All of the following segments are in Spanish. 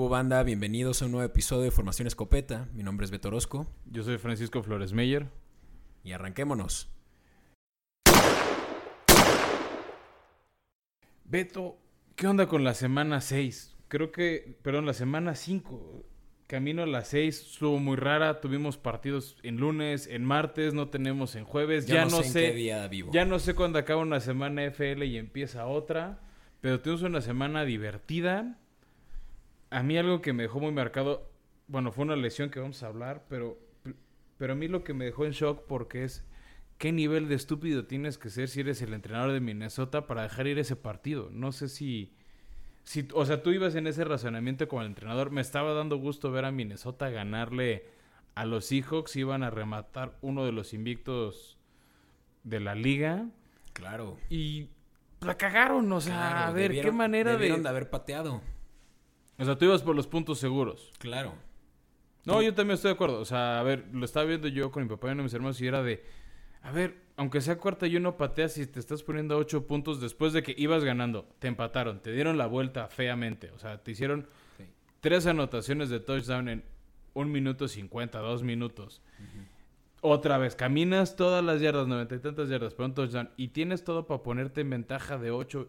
¿Qué hubo banda? Bienvenidos a un nuevo episodio de Formación Escopeta. Mi nombre es Beto Orozco Yo soy Francisco Flores Meyer. y arranquémonos. Beto, ¿qué onda con la semana 6? Creo que, perdón, la semana 5. Camino a la 6 estuvo muy rara. Tuvimos partidos en lunes, en martes, no tenemos en jueves. Ya, no, en sé, qué día vivo. ya no sé cuándo acaba una semana FL y empieza otra. Pero tuvimos una semana divertida. A mí algo que me dejó muy marcado, bueno, fue una lesión que vamos a hablar, pero, pero a mí lo que me dejó en shock porque es qué nivel de estúpido tienes que ser si eres el entrenador de Minnesota para dejar ir ese partido. No sé si, si o sea, tú ibas en ese razonamiento como el entrenador. Me estaba dando gusto ver a Minnesota ganarle a los Seahawks, iban a rematar uno de los invictos de la liga Claro. y la cagaron, o sea, Claro, a ver, qué manera de... de haber pateado. O sea, tú ibas por los puntos seguros. Claro. No, yo también estoy de acuerdo. O sea, a ver, lo estaba viendo yo con mi papá y uno de mis hermanos y era de, a ver, aunque sea cuarta y uno pateas y te estás poniendo a ocho puntos después de que ibas ganando, te empataron, te dieron la vuelta feamente. O sea, te hicieron Sí. tres anotaciones de touchdown en un minuto cincuenta, dos minutos. Otra vez, caminas todas las yardas, noventa y tantas yardas para un touchdown y tienes todo para ponerte en ventaja de ocho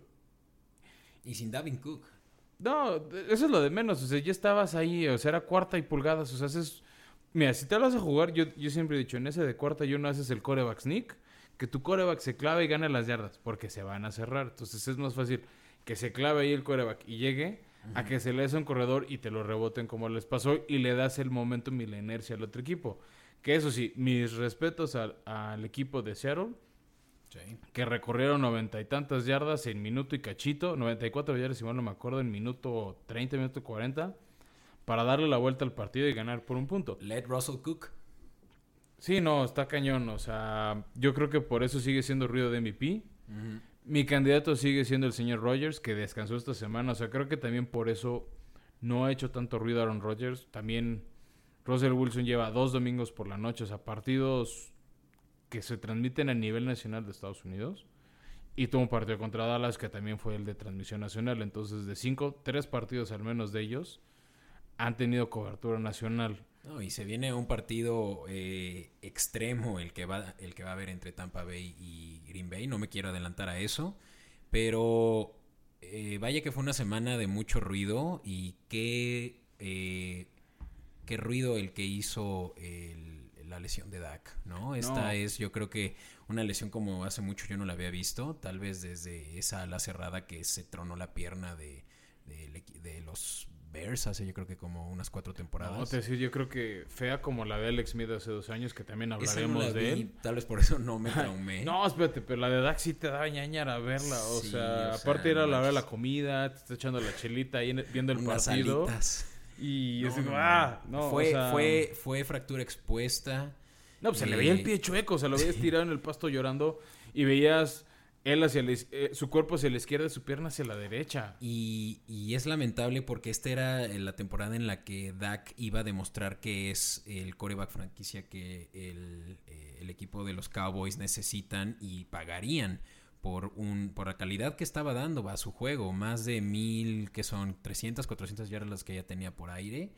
Y sin Davin Cook. No, eso es lo de menos. O sea, ya estabas ahí, o sea, era cuarta y pulgadas. O sea, haces. Mira, si te vas a jugar, yo, yo siempre he dicho, en ese de cuarta y uno haces el coreback sneak, que tu coreback se clave y gane las yardas, porque se van a cerrar. Entonces es más fácil que se clave ahí el coreback y llegue a que se le a un corredor y te lo reboten como les pasó y le das el momentum y la inercia al otro equipo. Que eso sí, mis respetos al, al equipo de Seattle Sí. que recorrieron noventa y tantas yardas en minuto y cachito, 94 yardas, si mal no me acuerdo, en minuto 30, minuto 40, para darle la vuelta al partido y ganar por un punto. Let Russell Cook. Sí, no, está cañón, o sea, yo creo que por eso sigue siendo ruido de MVP. Mi candidato sigue siendo el señor Rogers, que descansó esta semana, o sea, creo que también por eso no ha hecho tanto ruido Aaron Rodgers. También Russell Wilson lleva dos domingos por la noche, o sea, partidos que se transmiten a nivel nacional de Estados Unidos. Y tuvo un partido contra Dallas que también fue el de transmisión nacional. Entonces, de cinco, tres partidos al menos de ellos han tenido cobertura nacional. Y se viene un partido eh, extremo el que va el que va a haber entre Tampa Bay y Green Bay. No me quiero adelantar a eso, pero eh, vaya que fue una semana de mucho ruido y qué eh, qué ruido el que hizo el- la lesión de Dak, ¿no? Esta No. es, yo creo que una lesión como hace mucho yo no la había visto, tal vez desde esa ala cerrada que se tronó la pierna de, los Bears hace yo creo que como unas cuatro temporadas. No, te decir, yo creo que fea como la de Alex Smith hace dos años, que también no hablaremos la de vi, él. Tal vez por eso no me traumé. No, espérate, pero la de Dak sí te da ñañara verla. O sea, o aparte sea, ir a la hora de la comida, te está echando la chelita ahí en- viendo el Unas partido. alitas. Y No, es como, ah, no, fue, o sea, fue, fue fractura expuesta. No, pues se le veía el pie chueco, se lo veías tirado en el pasto llorando y veías él hacia eh, su cuerpo hacia la izquierda y su pierna hacia la derecha. Y, y es lamentable porque esta era eh, la temporada en la que Dak iba a demostrar que es el coreback franquicia que el, eh, el equipo de los Cowboys necesitan y pagarían por un por la calidad que estaba dando a su juego. Más de mil, que son 300, 400 yardas las que ya tenía por aire.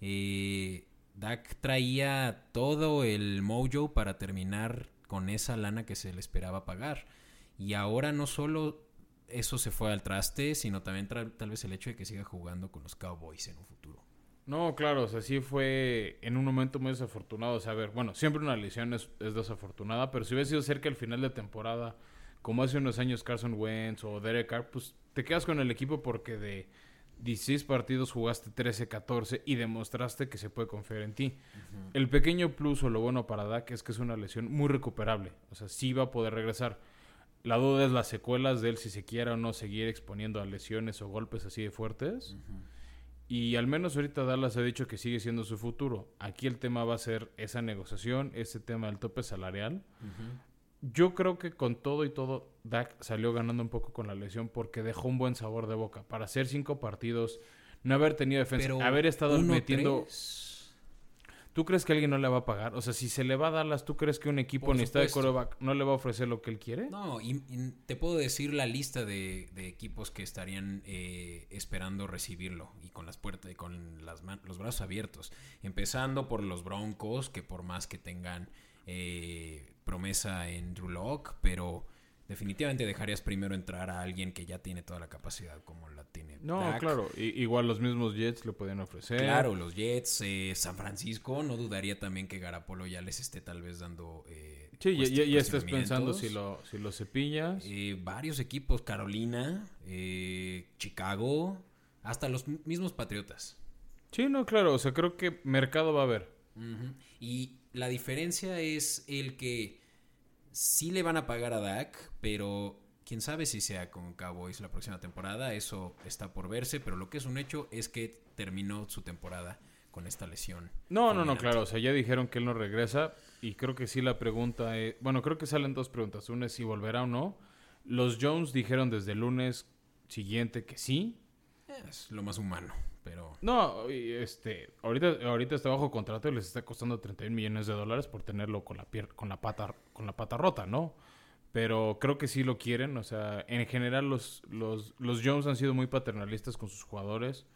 Eh, Dak traía todo el mojo para terminar con esa lana que se le esperaba pagar. Y ahora no solo eso se fue al traste, sino también tra- tal vez el hecho de que siga jugando con los Cowboys en un futuro. No, claro, o sea, sí fue en un momento muy desafortunado. O bueno, siempre una lesión es, es desafortunada, pero si hubiera sido cerca al final de temporada, como hace unos años Carson Wentz o Derek Carr, pues te quedas con el equipo porque de 16 partidos jugaste 13, 14 y demostraste que se puede confiar en ti. El pequeño plus o lo bueno para Dak es que es una lesión muy recuperable. O sea, sí va a poder regresar. La duda es las secuelas de él si se quiera o no seguir exponiendo a lesiones o golpes así de fuertes. Y al menos ahorita Dallas ha dicho que sigue siendo su futuro. Aquí el tema va a ser esa negociación, ese tema del tope salarial. Yo creo que con todo y todo, Dak salió ganando un poco con la lesión porque dejó un buen sabor de boca. Para hacer cinco partidos, no haber tenido defensa, Pero haber estado uno, metiendo... tres. ¿Tú crees que alguien no le va a pagar? O sea, si se le va a Dallas, ¿tú crees que un equipo Por necesita de coreback no le va a ofrecer lo que él quiere? No, y, y te puedo decir la lista de, de equipos que estarían eh, esperando recibirlo y con las puertas y con las man- los brazos abiertos. Empezando por los Broncos, que por más que tengan eh, promesa en Drew Lock, pero definitivamente dejarías primero entrar a alguien que ya tiene toda la capacidad como la tiene. No, Dak. claro. I- igual los mismos Jets le pueden ofrecer. Claro, los Jets, eh, San Francisco, no dudaría también que Garapolo ya les esté tal vez dando. eh, Sí, ya, ya- ya estás pensando si lo, si lo cepillas. Eh, varios equipos, Carolina, eh, Chicago, hasta los mismos Patriotas. Sí, no, claro. O sea, creo que mercado va a haber. Y la diferencia es el que sí le van a pagar a Dak, pero quién sabe si sea con Cowboys la próxima temporada. Eso está por verse, pero lo que es un hecho es que terminó su temporada con esta lesión. No, no, no, claro. O sea, ya dijeron que él no regresa. Y creo que sí la pregunta es... Bueno, creo que salen dos preguntas. Una es si volverá o no. Los Jones dijeron desde el lunes siguiente que sí. Es lo más humano, pero No, este, ahorita, ahorita está bajo contrato y les está costando 31 millones de dólares por tenerlo con la pier- con la pata, con la pata rota, ¿no? Pero creo que sí lo quieren, o sea, en general los, los, los Jones han sido muy paternalistas con sus jugadores.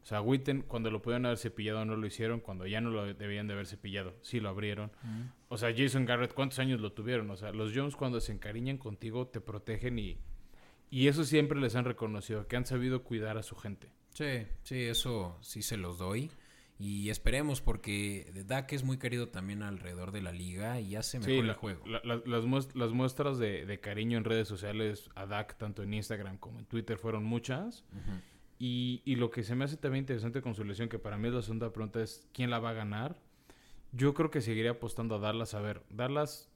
O sea, Witten, cuando lo pudieron haber cepillado, no lo hicieron. Cuando ya no lo debían de haber cepillado, sí lo abrieron. O sea, Jason Garrett, ¿cuántos años lo tuvieron? O sea, los Jones cuando se encariñan contigo, te protegen y, y eso siempre les han reconocido, que han sabido cuidar a su gente. Sí, sí, eso sí se los doy. Y esperemos porque Dak es muy querido también alrededor de la liga y hace mejor Sí, el la- juego. la- la- las, muest- las muestras de, de cariño en redes sociales a Dak, tanto en Instagram como en Twitter, fueron muchas. Y, y lo que se me hace también interesante con su lesión, que para mí es la segunda pregunta, es quién la va a ganar. Yo creo que seguiría apostando a Dallas. A ver, Dallas,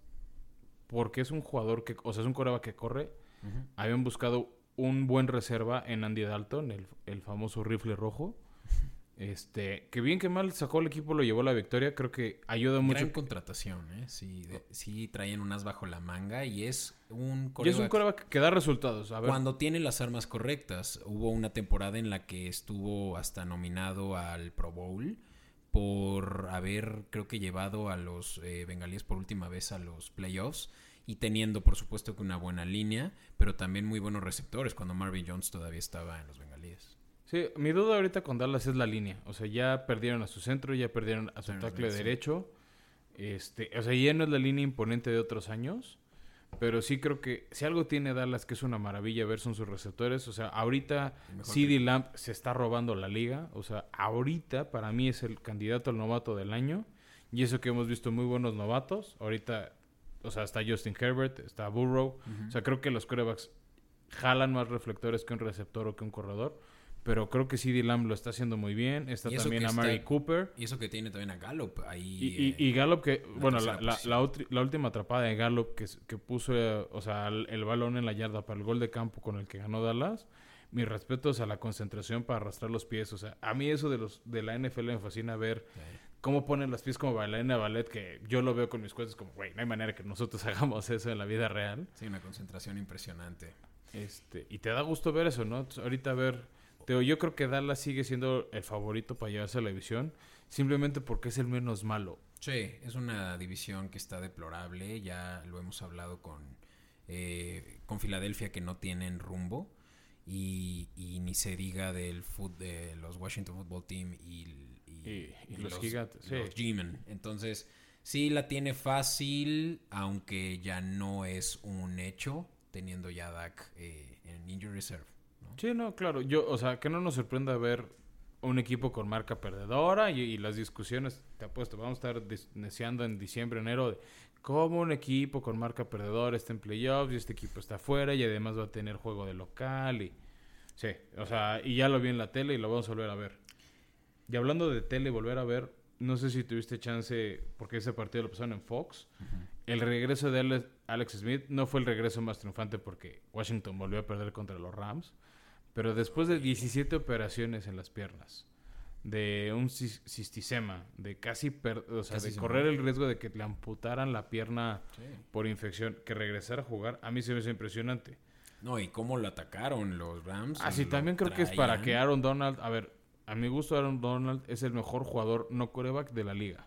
porque es un jugador que, o sea, es un coreba que corre. Habían buscado un buen reserva en Andy Dalton, el, el famoso rifle rojo. Este, que bien que mal sacó el equipo, lo llevó a la victoria. Creo que ayuda mucho. Gran contratación, ¿eh? Sí, de- sí traían unas bajo la manga y es un Y es un coreback coreback que da resultados. A ver, cuando tiene las armas correctas. Hubo una temporada en la que estuvo hasta nominado al Pro Bowl por haber, creo que llevado a los eh, bengalíes por última vez a los playoffs y teniendo, por supuesto, que una buena línea, pero también muy buenos receptores cuando Marvin Jones todavía estaba en los bengalíes. Sí, mi duda ahorita con Dallas es la línea. O sea, ya perdieron a su centro, ya perdieron a su tackle sí. derecho. Este, o sea, ya no es la línea imponente de otros años. Pero sí creo que si algo tiene Dallas que es una maravilla ver son sus receptores. O sea, ahorita CD Lamp se está robando la liga. O sea, ahorita para mí es el candidato al novato del año. Y eso que hemos visto muy buenos novatos. Ahorita, o sea, está Justin Herbert, está Burrow. O sea, creo que los quarterbacks jalan más reflectores que un receptor o que un corredor. Pero creo que CD Lamb lo está haciendo muy bien. Está también a Mary está- Cooper. Y eso que tiene también a Gallup ahí. Y, y, eh, y Gallup que, bueno, la, la, la última atrapada de Gallup que, puso, eh, o sea, el, el balón en la yarda para el gol de campo con el que ganó Dallas. Mis respetos a la concentración para arrastrar los pies. O sea, a mí eso de los de la NFL me fascina ver cómo ponen los pies como bailarina de ballet, que yo lo veo con mis cuentas como, güey, no hay manera que nosotros hagamos eso en la vida real. sí, una concentración impresionante. Este, y te da gusto ver eso, ¿no? Ahorita ver, te digo, yo creo que Dallas sigue siendo el favorito para llevarse a la división, simplemente porque es el menos malo. Sí, es una división que está deplorable. Ya lo hemos hablado con, eh, con Filadelfia que no tienen rumbo. Y, y ni se diga del fut, de los Washington Football Team y, y- los gigantes, sí. los G-Men. Entonces, sí la tiene fácil, aunque ya no es un hecho, teniendo ya Dak eh, en Injury Reserve. ¿no? Sí, no, claro. Yo, o sea, que no nos sorprenda ver un equipo con marca perdedora y, y las discusiones, te apuesto, vamos a estar deseando en diciembre, enero, de cómo un equipo con marca perdedora está en playoffs y este equipo está afuera y además va a tener juego de local y... Sí, o sea, y ya lo vi en la tele y lo vamos a volver a ver. Y hablando de tele, volver a ver, no sé si tuviste chance, porque ese partido lo pasaron en Fox, el regreso de Ale- Alex Smith no fue el regreso más triunfante porque Washington volvió a perder contra los Rams. Pero después de 17 operaciones en las piernas, de un cis- cistisema, de casi, per- o sea, Casi de correr el riesgo de que le amputaran la pierna Sí. por infección, que regresara a jugar, a mí se me hizo impresionante. No, y cómo lo atacaron los Rams. Ah, sí, lo también creo que es para que Aaron Donald, a ver, a mi gusto Aaron Donald es el mejor jugador no coreback de la liga.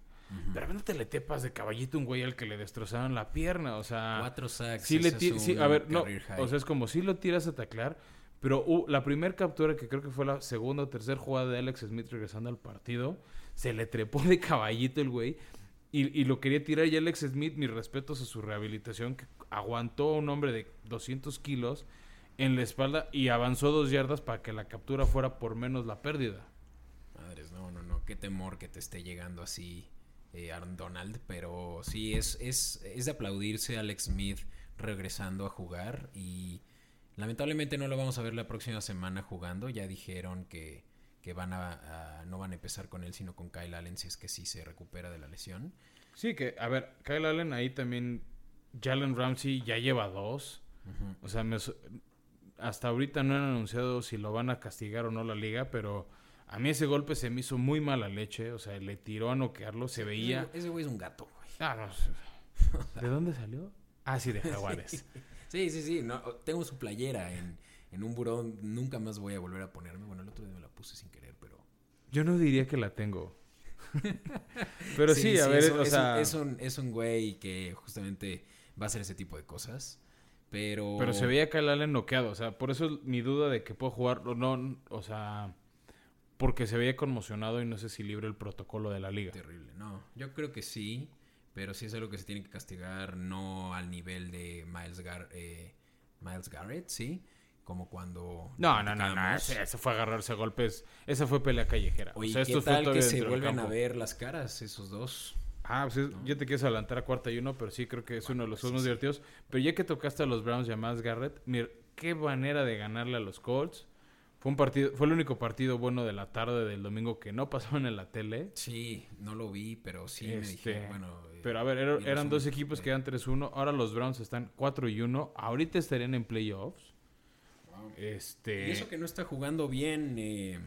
De repente le tepas de caballito un güey al que le destrozaron la pierna, o sea... Cuatro sacks. Sí le es sí, a ver, no, high. o sea, es como si lo tiras a taclear, pero uh, la primera captura, que creo que fue la segunda o tercera jugada de Alex Smith regresando al partido, se le trepó de caballito el güey y, y lo quería tirar y Alex Smith, mis respetos a su rehabilitación, que aguantó a un hombre de 200 kilos en la espalda y avanzó dos yardas para que la captura fuera por menos la pérdida. Madres, no, no, no. Qué temor que te esté llegando así eh, Aaron Donald. Pero sí, es, es, es de aplaudirse Alex Smith regresando a jugar. Y lamentablemente no lo vamos a ver la próxima semana jugando. Ya dijeron que, que van a, a- no van a empezar con él, sino con Kyle Allen si es que sí se recupera de la lesión. Sí, que, a ver, Kyle Allen ahí también, Jalen Ramsey ya lleva dos. O sea, me hasta ahorita no han anunciado si lo van a castigar o no la liga, pero a mí ese golpe se me hizo muy mala leche. O sea, le tiró a noquearlo, se veía... Ese güey es un gato, güey. Ah, no. ¿De dónde salió? Ah, sí, de Jaguares. Sí, sí, sí. No, tengo su playera en, en un burón. Nunca más voy a volver a ponerme. Bueno, el otro día me la puse sin querer, pero... Yo no diría que la tengo. pero sí, a ver, es, un- o es sea... un, es, un, es un güey que justamente va a hacer ese tipo de cosas. Pero... Pero se veía Kyle Allen noqueado. O sea, por eso mi duda de que puedo jugar o no, o sea... Porque se veía conmocionado y no sé si libre el protocolo de la liga. Terrible. No, yo creo que sí. Pero sí es algo que se tiene que castigar. No al nivel de Miles, Gar eh, Miles Garrett, ¿sí? Como cuando... No, no, no, no. Ese, ese fue agarrarse a golpes. Esa fue pelea callejera. Oye, o sea, ¿qué esto fue tal que se vuelven a ver las caras esos dos? Ah, pues es- ya te quieres adelantar a cuarta y uno, pero sí creo que es Bueno, uno de los pues juegos más sí, divertidos. Pero ya que tocaste a los Browns y a Miles Garrett, mira, qué manera de ganarle a los Colts. Fue un partido, fue el único partido bueno de la tarde del domingo que no pasaban en la tele. Sí, no lo vi, pero sí me Este, dije, bueno... eh, Pero a ver, era- los eran dos equipos que- que eran 3-1. Ahora los Browns están 4 y 1. Ahorita estarían en playoffs. Wow. Este. Y eso que no está jugando bien eh,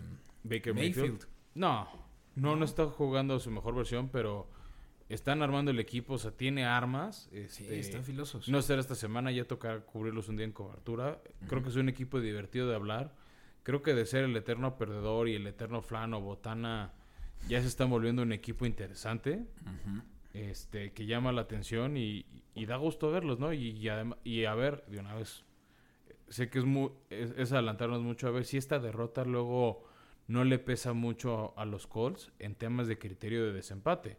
Baker Mayfield. Mayfield. No, no, no está jugando su mejor versión, pero están armando el equipo, o sea, tiene armas. Sí, este, están filosos. no será esta semana, ya toca cubrirlos un día en cobertura. Creo que es un equipo divertido de hablar. Creo que de ser el eterno perdedor y el eterno flan o botana, ya se están volviendo un equipo interesante, este, que llama la atención y, y da gusto verlos, ¿no? Y, y, adem- y a ver, de una vez, sé que es, muy, es, es adelantarnos mucho, a ver si esta derrota luego no le pesa mucho a, a los Colts en temas de criterio de desempate.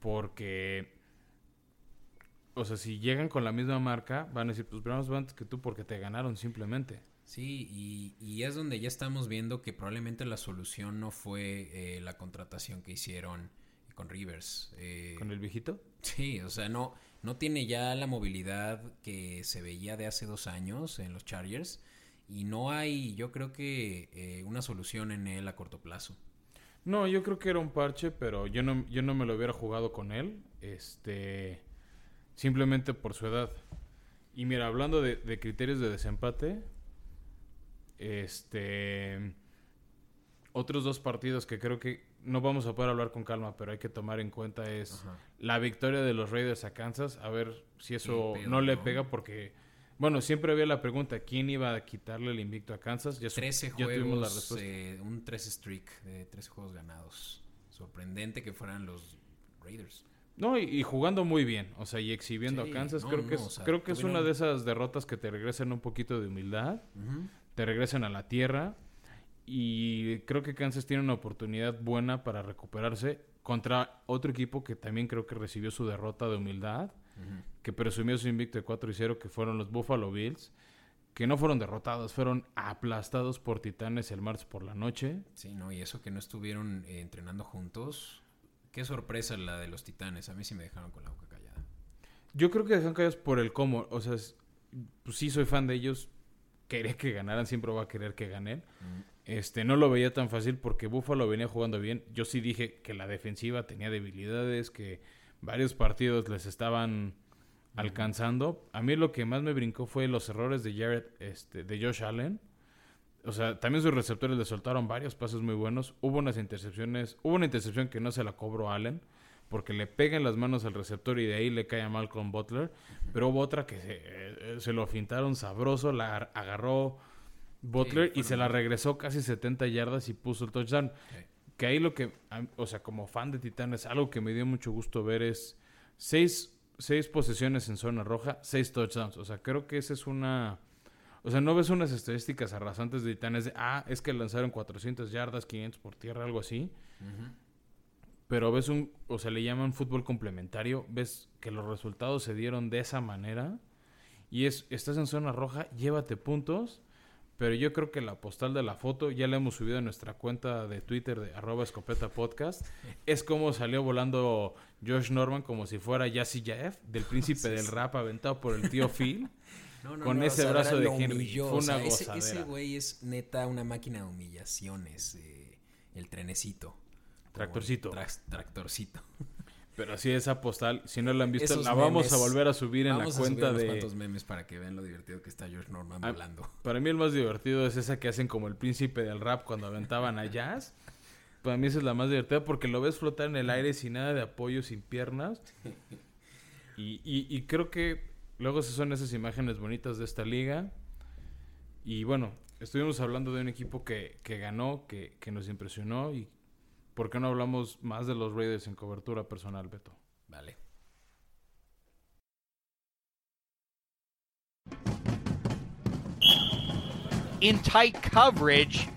Porque, o sea, si llegan con la misma marca, van a decir, pues van antes que tú porque te ganaron simplemente. Sí, y, y es donde ya estamos viendo que probablemente la solución no fue eh, la contratación que hicieron con Rivers. Eh, ¿Con el viejito? Sí, o sea, no, no tiene ya la movilidad que se veía de hace dos años en los Chargers y no hay, yo creo que eh, una solución en él a corto plazo. No, yo creo que era un parche, pero yo no, yo no me lo hubiera jugado con él. Este. Simplemente por su edad. Y mira, hablando de, de criterios de desempate. Este. Otros dos partidos que creo que no vamos a poder hablar con calma, pero hay que tomar en cuenta es Ajá. la victoria de los Raiders a Kansas. A ver si eso pedo, no le ¿no? pega porque. Bueno, siempre había la pregunta, ¿quién iba a quitarle el invicto a Kansas? Ya, su- 13 ya tuvimos la juegos, respuesta. eh, un 13 streak de 13 juegos ganados. Sorprendente que fueran los Raiders. No, y, y jugando muy bien, o sea, y exhibiendo Sí, a Kansas, no, creo que es, o sea, creo que es una de esas derrotas que te regresan un poquito de humildad, te regresan a la tierra y creo que Kansas tiene una oportunidad buena para recuperarse contra otro equipo que también creo que recibió su derrota de humildad, Que presumió su invicto de 4 y 0, que fueron los Buffalo Bills, que no fueron derrotados, fueron aplastados por Titanes el martes por la noche. Sí, no, y eso que no estuvieron eh, entrenando juntos. Qué sorpresa la de los Titanes. A mí sí me dejaron con la boca callada. Yo creo que dejan callados por el cómo. O sea, es- pues sí soy fan de ellos. Quería que ganaran, siempre va a querer que ganen. Este, no lo veía tan fácil porque Buffalo venía jugando bien. Yo sí dije que la defensiva tenía debilidades, que varios partidos les estaban alcanzando. A mí lo que más me brincó fue los errores de Jared, este, de Josh Allen. O sea, también sus receptores le soltaron varios pases muy buenos. Hubo unas intercepciones, hubo una intercepción que no se la cobró Allen porque le pega en las manos al receptor y de ahí le cae a Malcolm Butler. Pero hubo otra que se, eh, se lo fintaron sabroso, la ar- agarró Butler y se la regresó casi 70 yardas y puso el touchdown. Sí. Que ahí lo que, o sea, como fan de Titanes, algo que me dio mucho gusto ver es seis, seis posesiones en zona roja, seis touchdowns. O sea, creo que esa es una... O sea, no ves unas estadísticas arrasantes de Titanes de, ah, es que lanzaron 400 yardas, 500 por tierra, algo así. Pero ves un, o sea, le llaman fútbol complementario, ves que los resultados se dieron de esa manera. Y es, estás en zona roja, llévate puntos pero yo creo que la postal de la foto ya la hemos subido a nuestra cuenta de Twitter de arroba escopeta podcast. Es como salió volando Josh Norman como si fuera Yassi Jaef, del príncipe del rap aventado por el tío Phil. con ese brazo de Henry. Fue una ese, ese güey es neta una máquina de humillaciones. Eh, el trenecito. Tractorcito. tractorcito. Pero sí, esa postal, si no la han visto, la vamos a volver a subir en la cuenta de. cuantos memes para que vean lo divertido que está George Norman ah, volando. Para mí, el más divertido es esa que hacen como el príncipe del rap cuando aventaban a Jazz. Para mí, esa es la más divertida porque lo ves flotar en el aire sin nada de apoyo, sin piernas. Y, y, creo que luego se son esas imágenes bonitas de esta liga. Y bueno, estuvimos hablando de un equipo que, que ganó, que, que nos impresionó y ¿Por qué no hablamos más de los Raiders en cobertura personal, Beto? Vale. In tight coverage.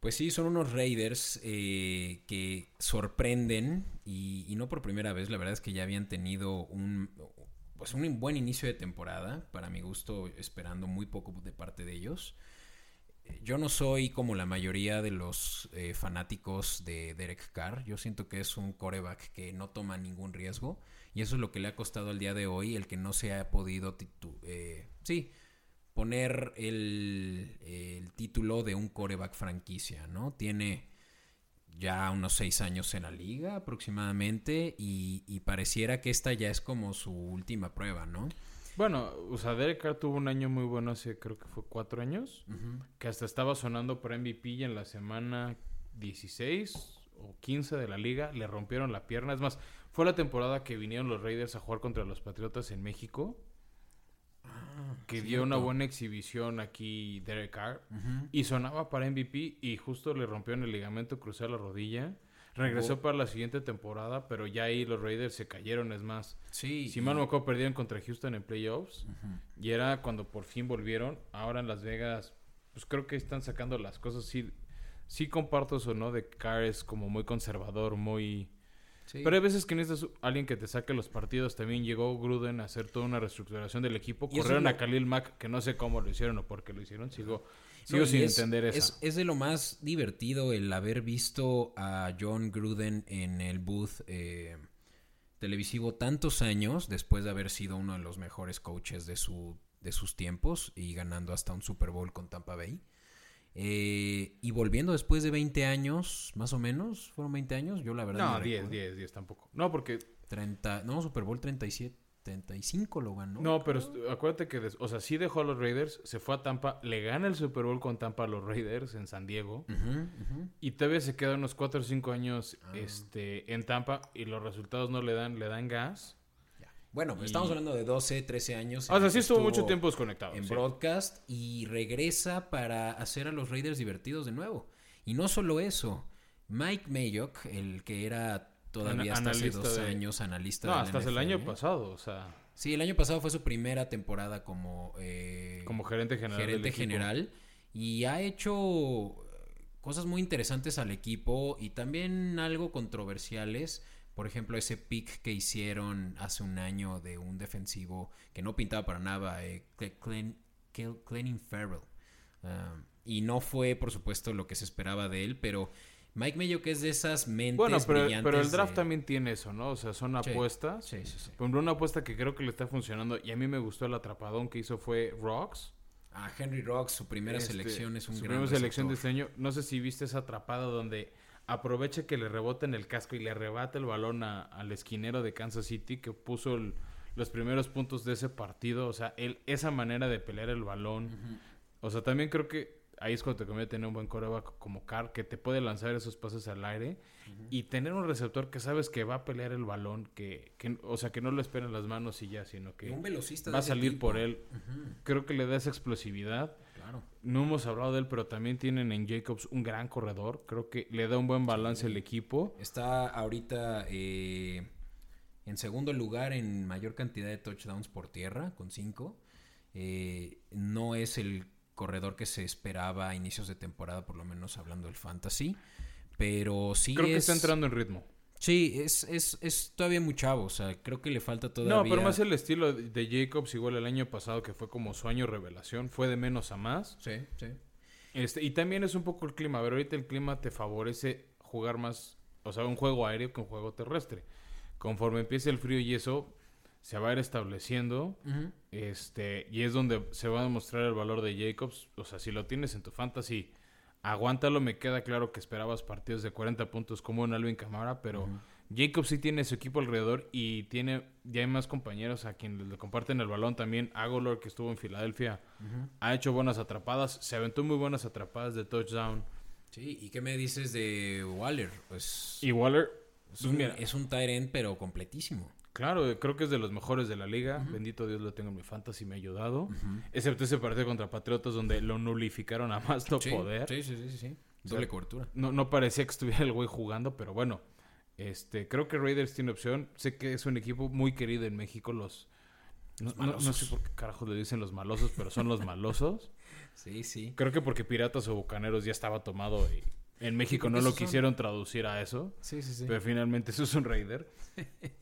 Pues sí, son unos Raiders eh, que sorprenden y, y, no por primera vez. La verdad es que ya habían tenido un, pues un buen inicio de temporada, para mi gusto, esperando muy poco de parte de ellos yo no soy como la mayoría de los eh, fanáticos de Derek Carr. Yo siento que es un coreback que no toma ningún riesgo. Y eso es lo que le ha costado al día de hoy, el que no se ha podido, eh, sí, poner el, título de un coreback franquicia, ¿no? Tiene ya unos seis años en la liga aproximadamente y, y pareciera que esta ya es como su última prueba, ¿no? Bueno, o sea, Derek Carr tuvo un año muy bueno hace, creo que fue cuatro años, que hasta estaba sonando por MVP y en la semana 16 o 15 de la liga le rompieron la pierna. Es más, fue la temporada que vinieron los Raiders a jugar contra los Patriotas en México. Ah, que dio una buena exhibición aquí Derek Carr. Y sonaba para MVP y justo le rompieron el ligamento cruzado la rodilla. Regresó para la siguiente temporada, pero ya ahí los Raiders se cayeron, es más. Sí. Si mal no perdieron contra Houston en playoffs. Y era cuando por fin volvieron. Ahora en Las Vegas, pues creo que están sacando las cosas. Sí, sí comparto eso, ¿no? De Carr es como muy conservador, muy... Pero hay veces que necesitas alguien que te saque los partidos. También llegó Gruden a hacer toda una reestructuración del equipo. Corrieron a Khalil Mack, que no sé cómo lo hicieron o por qué lo hicieron. Sigo Sigo sin es, entender eso. Es, de lo más divertido el haber visto a John Gruden en el booth eh, televisivo tantos años después de haber sido uno de los mejores coaches de, su, de sus tiempos y ganando hasta un Super Bowl con Tampa Bay. Eh, y volviendo después de 20 años, más o menos, ¿fueron 20 años? Yo la verdad no, 10, 10, 10 tampoco. No, porque... 30, no, Super Bowl 37. 75 lo ganó. No, pero acuérdate que, o sea, sí dejó a los Raiders, se fue a Tampa, le gana el Super Bowl con Tampa a los Raiders en San Diego. Y todavía se queda unos 4 o 5 años ah. este, en Tampa y los resultados no le dan, le dan gas. Bueno, pues estamos hablando de 12, 13 años. O sea, sí estuvo, mucho tiempo desconectado. En broadcast y regresa para hacer a los Raiders divertidos de nuevo. Y no solo eso, Mike Mayock, el que era todavía hasta hace dos años analista. No, hasta el año pasado, o sea. Sí, el año pasado fue su primera temporada como... Eh, como gerente general. Gerente general. Y ha hecho cosas muy interesantes al equipo y también algo controversiales. Por ejemplo, ese pick que hicieron hace un año de un defensivo que no pintaba para nada, eh, Cleaning Farrell. Ah, y no fue, por supuesto, lo que se esperaba de él, pero Mike Mayo, que es de esas mentes Bueno, pero, pero el draft también tiene eso, ¿no? O sea, son apuestas. Sí, sí, sí. Por ejemplo, una apuesta que creo que le está funcionando y a mí me gustó el atrapadón que hizo fue Rocks. Ah, Henry Rocks, su primera este, selección es un su primera selección de este año. No sé si viste esa atrapada donde aprovecha que le rebota en el casco y le arrebata el balón al esquinero de Kansas City que puso los primeros puntos de ese partido. O sea, él, esa manera de pelear el balón. O sea, también creo que ahí es cuando te conviene tener un buen coreback como Carr que te puede lanzar esos pases al aire y tener un receptor que sabes que va a pelear el balón, que, o sea, que no lo espera en las manos y ya, sino que un velocista va a salir por él. Creo que le da esa explosividad. Claro. No hemos hablado de él, pero también tienen en Jacobs un gran corredor. Creo que le da un buen balance al equipo. Está ahorita eh, en segundo lugar en mayor cantidad de touchdowns por tierra, con cinco. Eh, no es el corredor que se esperaba a inicios de temporada, por lo menos hablando del fantasy. Pero sí Creo que es- está entrando en ritmo. Sí, es, es, es todavía muy chavo. O sea, creo que le falta todavía. No, pero más el estilo de- Jacobs, igual el año pasado, que fue como su año revelación, fue de menos a más. Sí, sí. Este, y también es un poco el clima. A ver, ahorita el clima te favorece jugar más, o sea, un juego aéreo que un juego terrestre. Conforme empiece el frío y eso, se va a ir estableciendo. Este, y es donde se va a demostrar el valor de Jacobs. O sea, si lo tienes en tu fantasy, aguántalo. Me queda claro que esperabas partidos de 40 puntos como un Alvin Camara, pero Jacobs sí tiene su equipo alrededor y tiene, ya hay más compañeros a quienes le comparten el balón también. Agolor, que estuvo en Filadelfia, ha hecho buenas atrapadas. Se aventó muy buenas atrapadas de touchdown. Sí, ¿y qué me dices de Waller? Pues Y Waller, es pues un, mira, es un tight end, pero completísimo. Claro, creo que es de los mejores de la liga. Bendito Dios lo tengo en mi fantasy, me ha ayudado. Excepto ese partido contra Patriotas donde lo nulificaron a más no sí, poder. Sí, sí, sí, sí. O Doble sea, cobertura. No, no parecía que estuviera el güey jugando, pero bueno. Este, creo que Raiders tiene opción. Sé que es un equipo muy querido en México, los... No, no- no malosos. sé por qué carajos le dicen los malosos, pero son los malosos. Sí, sí. Creo que porque Piratas o Bucaneros ya estaba tomado y en México no lo son- quisieron traducir a eso. Sí, sí, sí. Pero finalmente eso es un Raider.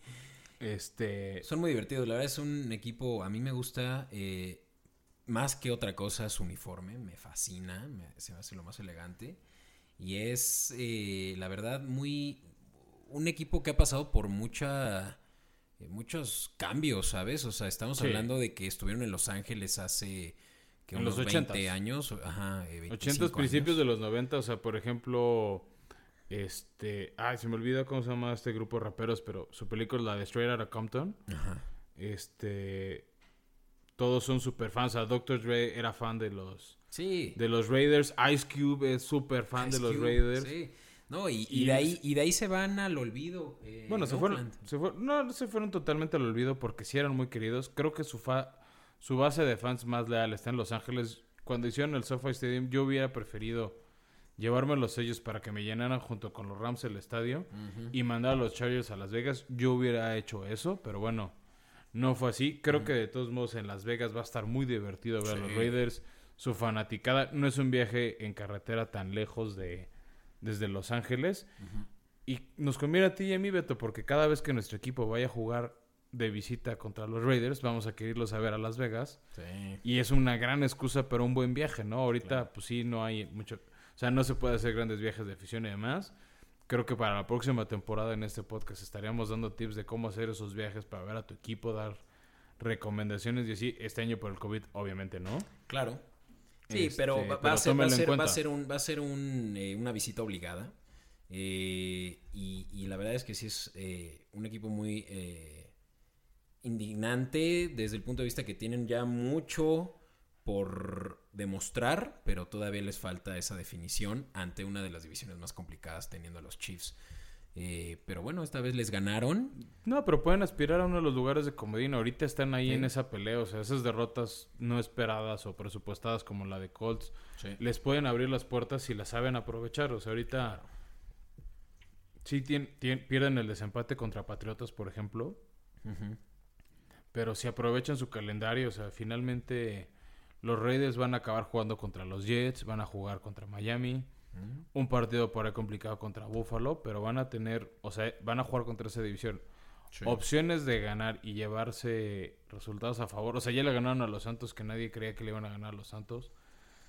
Este... Son muy divertidos. La verdad es un equipo, a mí me gusta eh, más que otra cosa su uniforme. Me fascina, me- se me hace lo más elegante. Y es, eh, la verdad, muy... Un equipo que ha pasado por mucha... eh, muchos cambios, ¿sabes? O sea, estamos Sí. hablando de que estuvieron en Los Ángeles hace... Que En unos los 20 ochentas. años. Ajá, eh, 25 80 principios años. de los 90, o sea, por ejemplo, este, ay, se me olvida cómo se llama este grupo de raperos, pero su película la de Straight Outta Compton, Ajá. este, todos son super fans, o sea, Dr. Dre era fan de los, Sí. de los Raiders, Ice Cube es super fan Ice de los Cube, Raiders. Sí. No, y, y Y de es- ahí, y de ahí se van al olvido. eh, Bueno, se fueron, se fueron, no, no se fueron totalmente al olvido porque sí eran muy queridos. Creo que su fa, su base de fans más leal está en Los Ángeles. Cuando hicieron el SoFi Stadium, yo hubiera preferido llevarme los sellos para que me llenaran junto con los Rams el estadio y mandar a los Chargers a Las Vegas. Yo hubiera hecho eso, pero bueno, no fue así. Creo que de todos modos en Las Vegas va a estar muy divertido ver a los. Raiders. Su fanaticada no es un viaje en carretera tan lejos de desde Los Ángeles. Y nos conviene a ti y a mí, Beto, porque cada vez que nuestro equipo vaya a jugar de visita contra los Raiders, vamos a quererlos a ver a Las Vegas. Sí. Y es una gran excusa para un buen viaje, ¿no? Ahorita, pues sí, no hay mucho. O sea, no se puede hacer grandes viajes de afición y demás. Creo que para la próxima temporada en este podcast estaríamos dando tips de cómo hacer esos viajes para ver a tu equipo, dar recomendaciones y así. Este año por el COVID, obviamente, ¿no? Claro. Sí, Este, pero, va, pero a ser, va, a tómenlo en ser, va a cuenta. ser un, va a ser un, eh, una visita obligada. Eh, y, y la verdad es que sí es eh, un equipo muy indignante desde el punto de vista que tienen ya mucho por demostrar, pero todavía les falta esa definición ante una de las divisiones más complicadas teniendo a los Chiefs. Eh, pero bueno, esta vez les ganaron. No, pero pueden aspirar a uno de los lugares de comodín. Ahorita están ahí Sí. en esa pelea. O sea, esas derrotas no esperadas o presupuestadas como la de Colts, les pueden abrir las puertas si las saben aprovechar. O sea, ahorita sí tien- tien- pierden el desempate contra Patriotas, por ejemplo. Pero si aprovechan su calendario, o sea, finalmente los Raiders van a acabar jugando contra los Jets, van a jugar contra Miami. Un partido por ahí complicado contra Buffalo, pero van a tener, o sea, van a jugar contra esa división. Sí. Opciones de ganar y llevarse resultados a favor. O sea, ya le ganaron a los Santos que nadie creía que le iban a ganar a los Santos.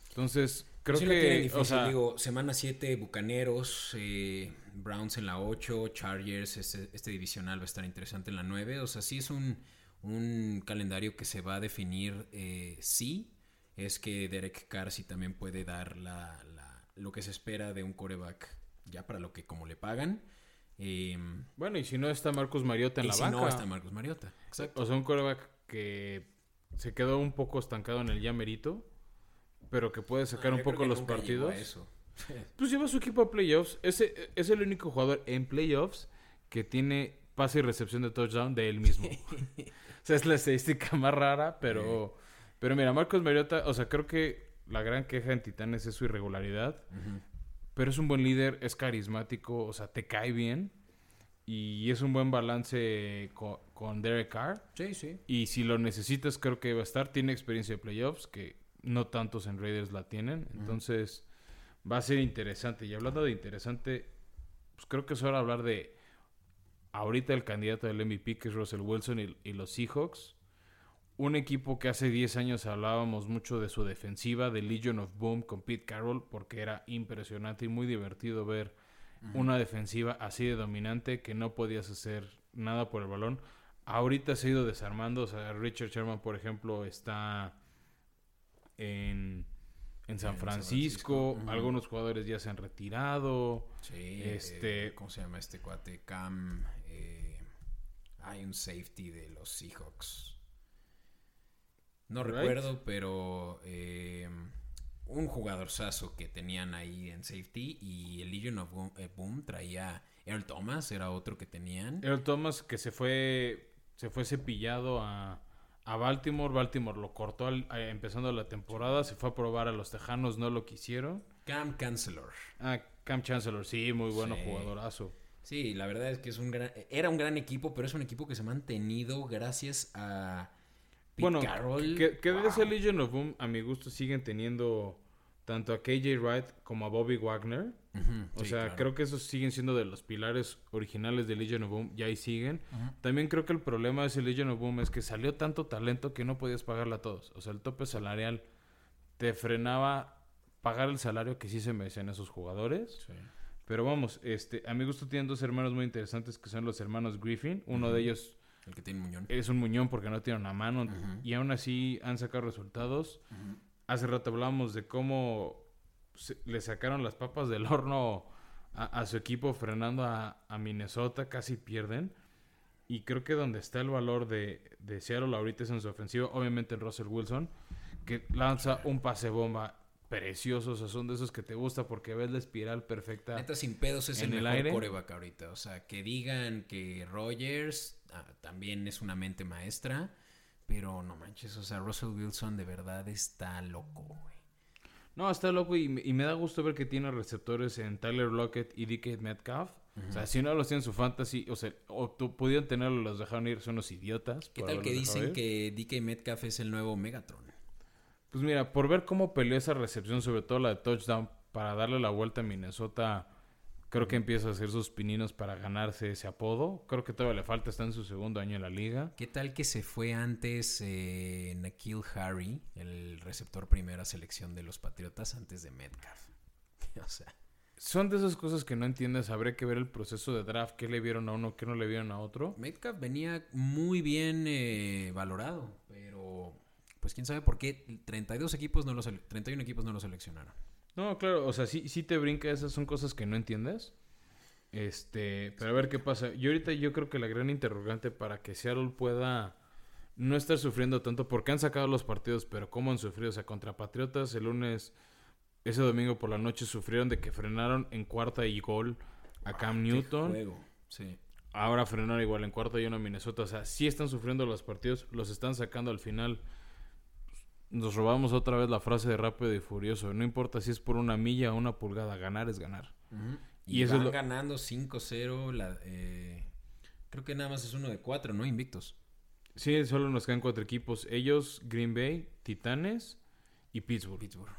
Entonces, creo Sí que, difícil, o sea, digo, semana 7, Bucaneros, eh, Browns en la 8, Chargers, este, este divisional va a estar interesante en la 9. O sea, sí es un, un calendario que se va a definir, eh, sí, es que Derek Carr sí también puede dar la, la- lo que se espera de un coreback ya para lo que como le pagan. Eh, bueno, y si no está Marcus Mariota en y la si banca. no, está Marcos Mariota. Exacto. O sea, un quarterback que se quedó un poco estancado en el ya merito, pero que puede sacar Ah, un poco los partidos. eso. Pues lleva su equipo a playoffs. Ese es el único jugador en playoffs que tiene pase y recepción de touchdown de él mismo. o sea, es la estadística más rara, pero, pero mira, Marcos Mariota, o sea, creo que la gran queja en Titanes es su irregularidad. Pero es un buen líder, es carismático, o sea, te cae bien. Y es un buen balance con, con Derek Carr. Sí, sí. Y si lo necesitas, creo que va a estar. Tiene experiencia de playoffs, que no tantos en Raiders la tienen. Entonces, va a ser interesante. Y hablando de interesante, pues creo que es hora de hablar de ahorita el candidato del MVP, que es Russell Wilson y, y los Seahawks. Un equipo que hace 10 años hablábamos mucho de su defensiva, de Legion of Boom con Pete Carroll, porque era impresionante y muy divertido ver una defensiva así de dominante que no podías hacer nada por el balón. Ahorita se ha ido desarmando. O sea, Richard Sherman, por ejemplo, está en, en San En San Francisco. Algunos jugadores ya se han retirado. Sí, Este- eh, ¿cómo se llama este cuate? Cam. eh, hay un safety de los Seahawks. No Right. recuerdo, pero eh, un jugadorzazo que tenían ahí en safety y el Legion of Boom, eh, Boom traía Earl Thomas, era otro que tenían. Earl Thomas que se fue, se fue cepillado a, a Baltimore. Baltimore lo cortó al- a- empezando la temporada. Se fue a probar a los Tejanos, no lo quisieron. Cam Chancellor. Ah, Cam Chancellor, sí, muy bueno Sí. jugadorazo. Sí, la verdad es que es un gran, era un gran equipo, pero es un equipo que se ha mantenido gracias a bueno, Carroll. que, que de Wow. ese Legion of Boom, a mi gusto, siguen teniendo tanto a KJ Wright como a Bobby Wagner. O sí, sea, claro. creo que esos siguen siendo de los pilares originales de Legion of Boom y ahí siguen. También creo que el problema de ese Legion of Boom es que salió tanto talento que no podías pagarle a todos. O sea, el tope salarial te frenaba pagar el salario que sí se merecían esos jugadores. Sí. Pero vamos, este, a mi gusto tienen dos hermanos muy interesantes que son los hermanos Griffin. Uno de ellos El que tiene muñón. es un muñón porque no tiene una mano y aún así han sacado resultados. Hace rato hablábamos de cómo se- le sacaron las papas del horno a, a su equipo frenando a, a Minnesota, casi pierden. Y creo que donde está el valor de, de Seattle ahorita es en su ofensiva, obviamente en Russell Wilson, que lanza un pase bomba precioso, o sea, son de esos que te gusta porque ves la espiral perfecta. Neta, sin pedos es en el mejor coreback ahorita. O sea, que digan que Rogers ah, también es una mente maestra. Pero no manches, o sea, Russell Wilson de verdad está loco, güey. No, está loco y, me- y me da gusto ver que tiene receptores en Tyler Lockett y DK Metcalf. O sea, si no los tiene en su fantasy, o sea, o pudieron tenerlo, los dejaron ir, son unos idiotas. ¿Qué tal que dicen ir. que DK Metcalf es el nuevo Megatron? Pues mira, por ver cómo peleó esa recepción, sobre todo la de touchdown, para darle la vuelta a Minnesota, creo que empieza a hacer sus pininos para ganarse ese apodo. Creo que todavía le falta, está en su segundo año en la liga. ¿Qué tal que se fue antes eh, Nakil Harry, el receptor primera selección de los Patriotas, antes de Metcalf? o sea, Son de esas cosas que no entiendes. Habría que ver el proceso de draft, qué le vieron a uno, qué no le vieron a otro. Metcalf venía muy bien eh, valorado, pero pues quién sabe por qué 32 equipos no lo sele- 31 equipos no lo seleccionaron. No, claro, o sea, sí, sí te brinca, esas son cosas que no entiendes. Este, pero a ver qué pasa. Yo ahorita yo creo que la gran interrogante para que Seattle pueda no estar sufriendo tanto, porque han sacado los partidos, pero cómo han sufrido, o sea, contra Patriotas el lunes, ese domingo por la noche sufrieron de que frenaron en cuarta y gol a Cam Newton. Juego, sí. Ahora frenaron igual en cuarta y uno a Minnesota. O sea, sí están sufriendo los partidos, los están sacando al final. Nos robamos otra vez la frase de rápido y furioso. No importa si es por una milla o una pulgada, ganar es ganar. Y Y, eso es van lo- ganando 5-0. la- eh, creo que nada más es uno de cuatro, ¿no? Invictos. Sí, solo nos quedan cuatro equipos. Ellos, Green Bay, Titanes y Pittsburgh. Pittsburgh.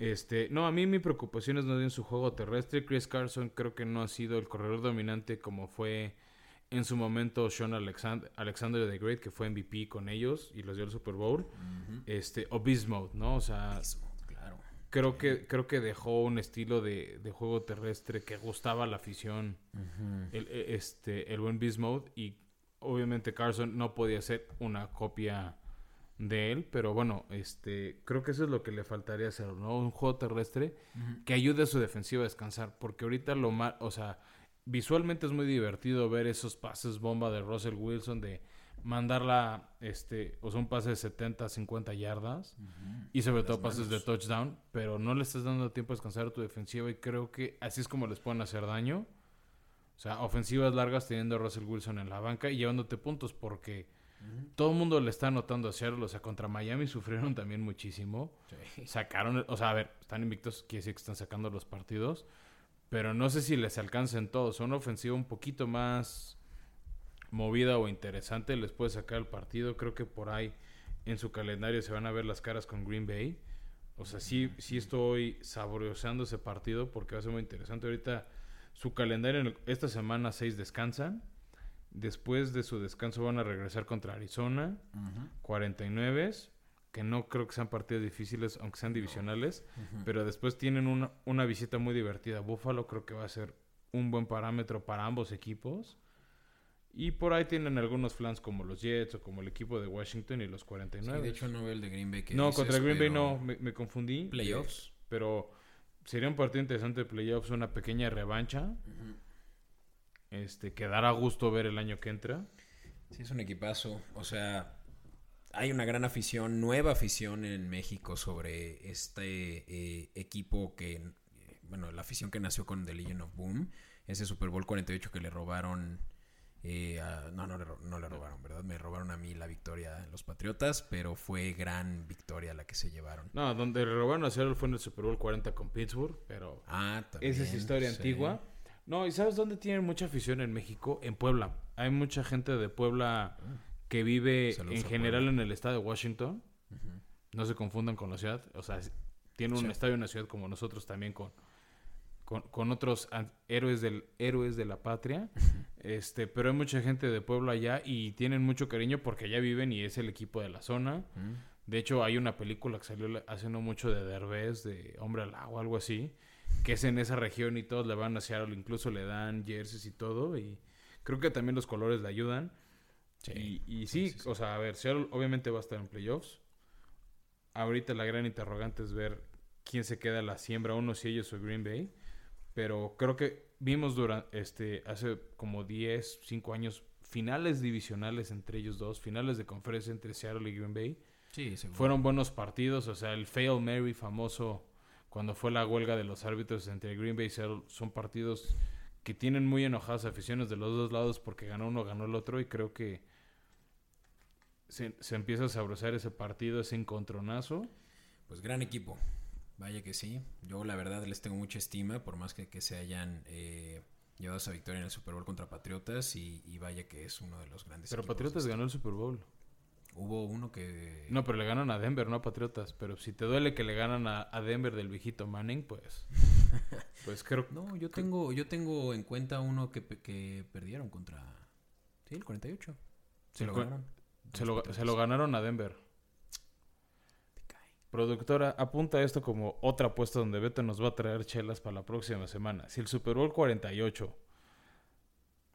Este, no, a mí mi preocupación es no en su juego terrestre. Chris Carson creo que no ha sido el corredor dominante como fue en su momento Sean Alexander, Alexander the Great, que fue MVP con ellos y los dio el Super Bowl. Este, o Beast Mode, ¿no? O sea, claro. creo que, creo que dejó un estilo de, de juego terrestre que gustaba a la afición, el, e- este, el buen Beast Mode. Y obviamente Carson no podía ser una copia de él, pero bueno, este, creo que eso es lo que le faltaría hacer, ¿no? Un juego terrestre que ayude a su defensiva a descansar, porque ahorita lo mal, o sea, visualmente es muy divertido ver esos pases bomba de Russell Wilson de mandarla, este, o sea, un pase de 70, 50 yardas y sobre Las todo pases de touchdown, pero no le estás dando tiempo a descansar a tu defensiva y creo que así es como les pueden hacer daño. O sea, ofensivas largas teniendo a Russell Wilson en la banca y llevándote puntos porque Todo el mundo le está anotando a Seattle. O sea, contra Miami sufrieron también muchísimo. Sí. Sacaron, o sea, a ver, están invictos, quiere decir que están sacando los partidos. Pero no sé si les alcancen todos. Son una ofensiva un poquito más movida o interesante. Les puede sacar el partido. Creo que por ahí en su calendario se van a ver las caras con Green Bay. O sea, sí, sí estoy saboreando ese partido porque va a ser muy interesante. Ahorita su calendario, en el- esta semana 6 descansan. Después de su descanso van a regresar contra Arizona, 49, que no creo que sean partidos difíciles, aunque sean divisionales. Pero después tienen una, una visita muy divertida. Buffalo creo que va a ser un buen parámetro para ambos equipos. Y por ahí tienen algunos flans como los Jets o como el equipo de Washington y los Sí, 49. de hecho no veo el de Green Bay que no, dices, contra Green Bay no, me, me confundí. Playoffs. Pero sería un partido interesante de playoffs, una pequeña revancha. Este, que dará gusto ver el año que entra. Sí, es un equipazo. O sea, hay una gran afición, nueva afición en México sobre este eh, equipo que, eh, bueno, la afición que nació con The Legion of Boom, ese Super Bowl 48 que le robaron. eh, a- no, no no le robaron, ¿verdad? Me robaron a mí la victoria los Patriotas, pero fue gran victoria la que se llevaron. No, donde le robaron a Seattle fue en el Super Bowl 40 con Pittsburgh, pero Ah, también. esa es historia sí. antigua. No, ¿y sabes dónde tienen mucha afición en México? En Puebla. Hay mucha gente de Puebla que vive Saludos en general Puebla. en el estado de Washington. No se confundan con la ciudad. O sea, tiene un Sí. estadio en la ciudad como nosotros también con, con, con otros héroes del héroes de la patria. Este, pero hay mucha gente de Puebla allá y tienen mucho cariño porque allá viven y es el equipo de la zona. Mm. De hecho, hay una película que salió hace no mucho de Derbez, de Hombre al Agua, algo así, que es en esa región y todos le van a Seattle, incluso le dan jerseys y todo, y creo que también los colores le ayudan. Sí. Y, y sí, o sea, a ver, Seattle obviamente va a estar en playoffs. Ahorita la gran interrogante es ver quién se queda a la siembra, uno si ellos o Green Bay. Pero creo que vimos durante este hace como 10, 5 años finales divisionales entre ellos dos, finales de conferencia entre Seattle y Green Bay. Sí, seguro. Fueron buenos partidos, o sea, el Fail Mary famoso cuando fue la huelga de los árbitros entre Green Bay y Seattle son partidos que tienen muy enojadas aficiones de los dos lados porque ganó uno, ganó el otro y creo que se, se empieza a sabrosar ese partido, ese encontronazo. Pues gran equipo. Vaya que sí. Yo la verdad les tengo mucha estima, por más que, que se hayan eh, llevado esa victoria en el Super Bowl contra Patriotas y, y vaya que es uno de los grandes. Pero Patriotas ganó el Super Bowl. Hubo uno que... No, pero le ganan a Denver, no a Patriotas. Pero si te duele que le ganan a, a Denver del viejito Manning, pues... Pues creo No, yo tengo, yo tengo en cuenta uno que, que perdieron contra... Sí, el 48. Se lo El ganaron. Se lo, se lo ganaron a Denver. Productora, apunta esto como otra apuesta donde Beto nos va a traer chelas para la próxima semana. Si el Super Bowl 48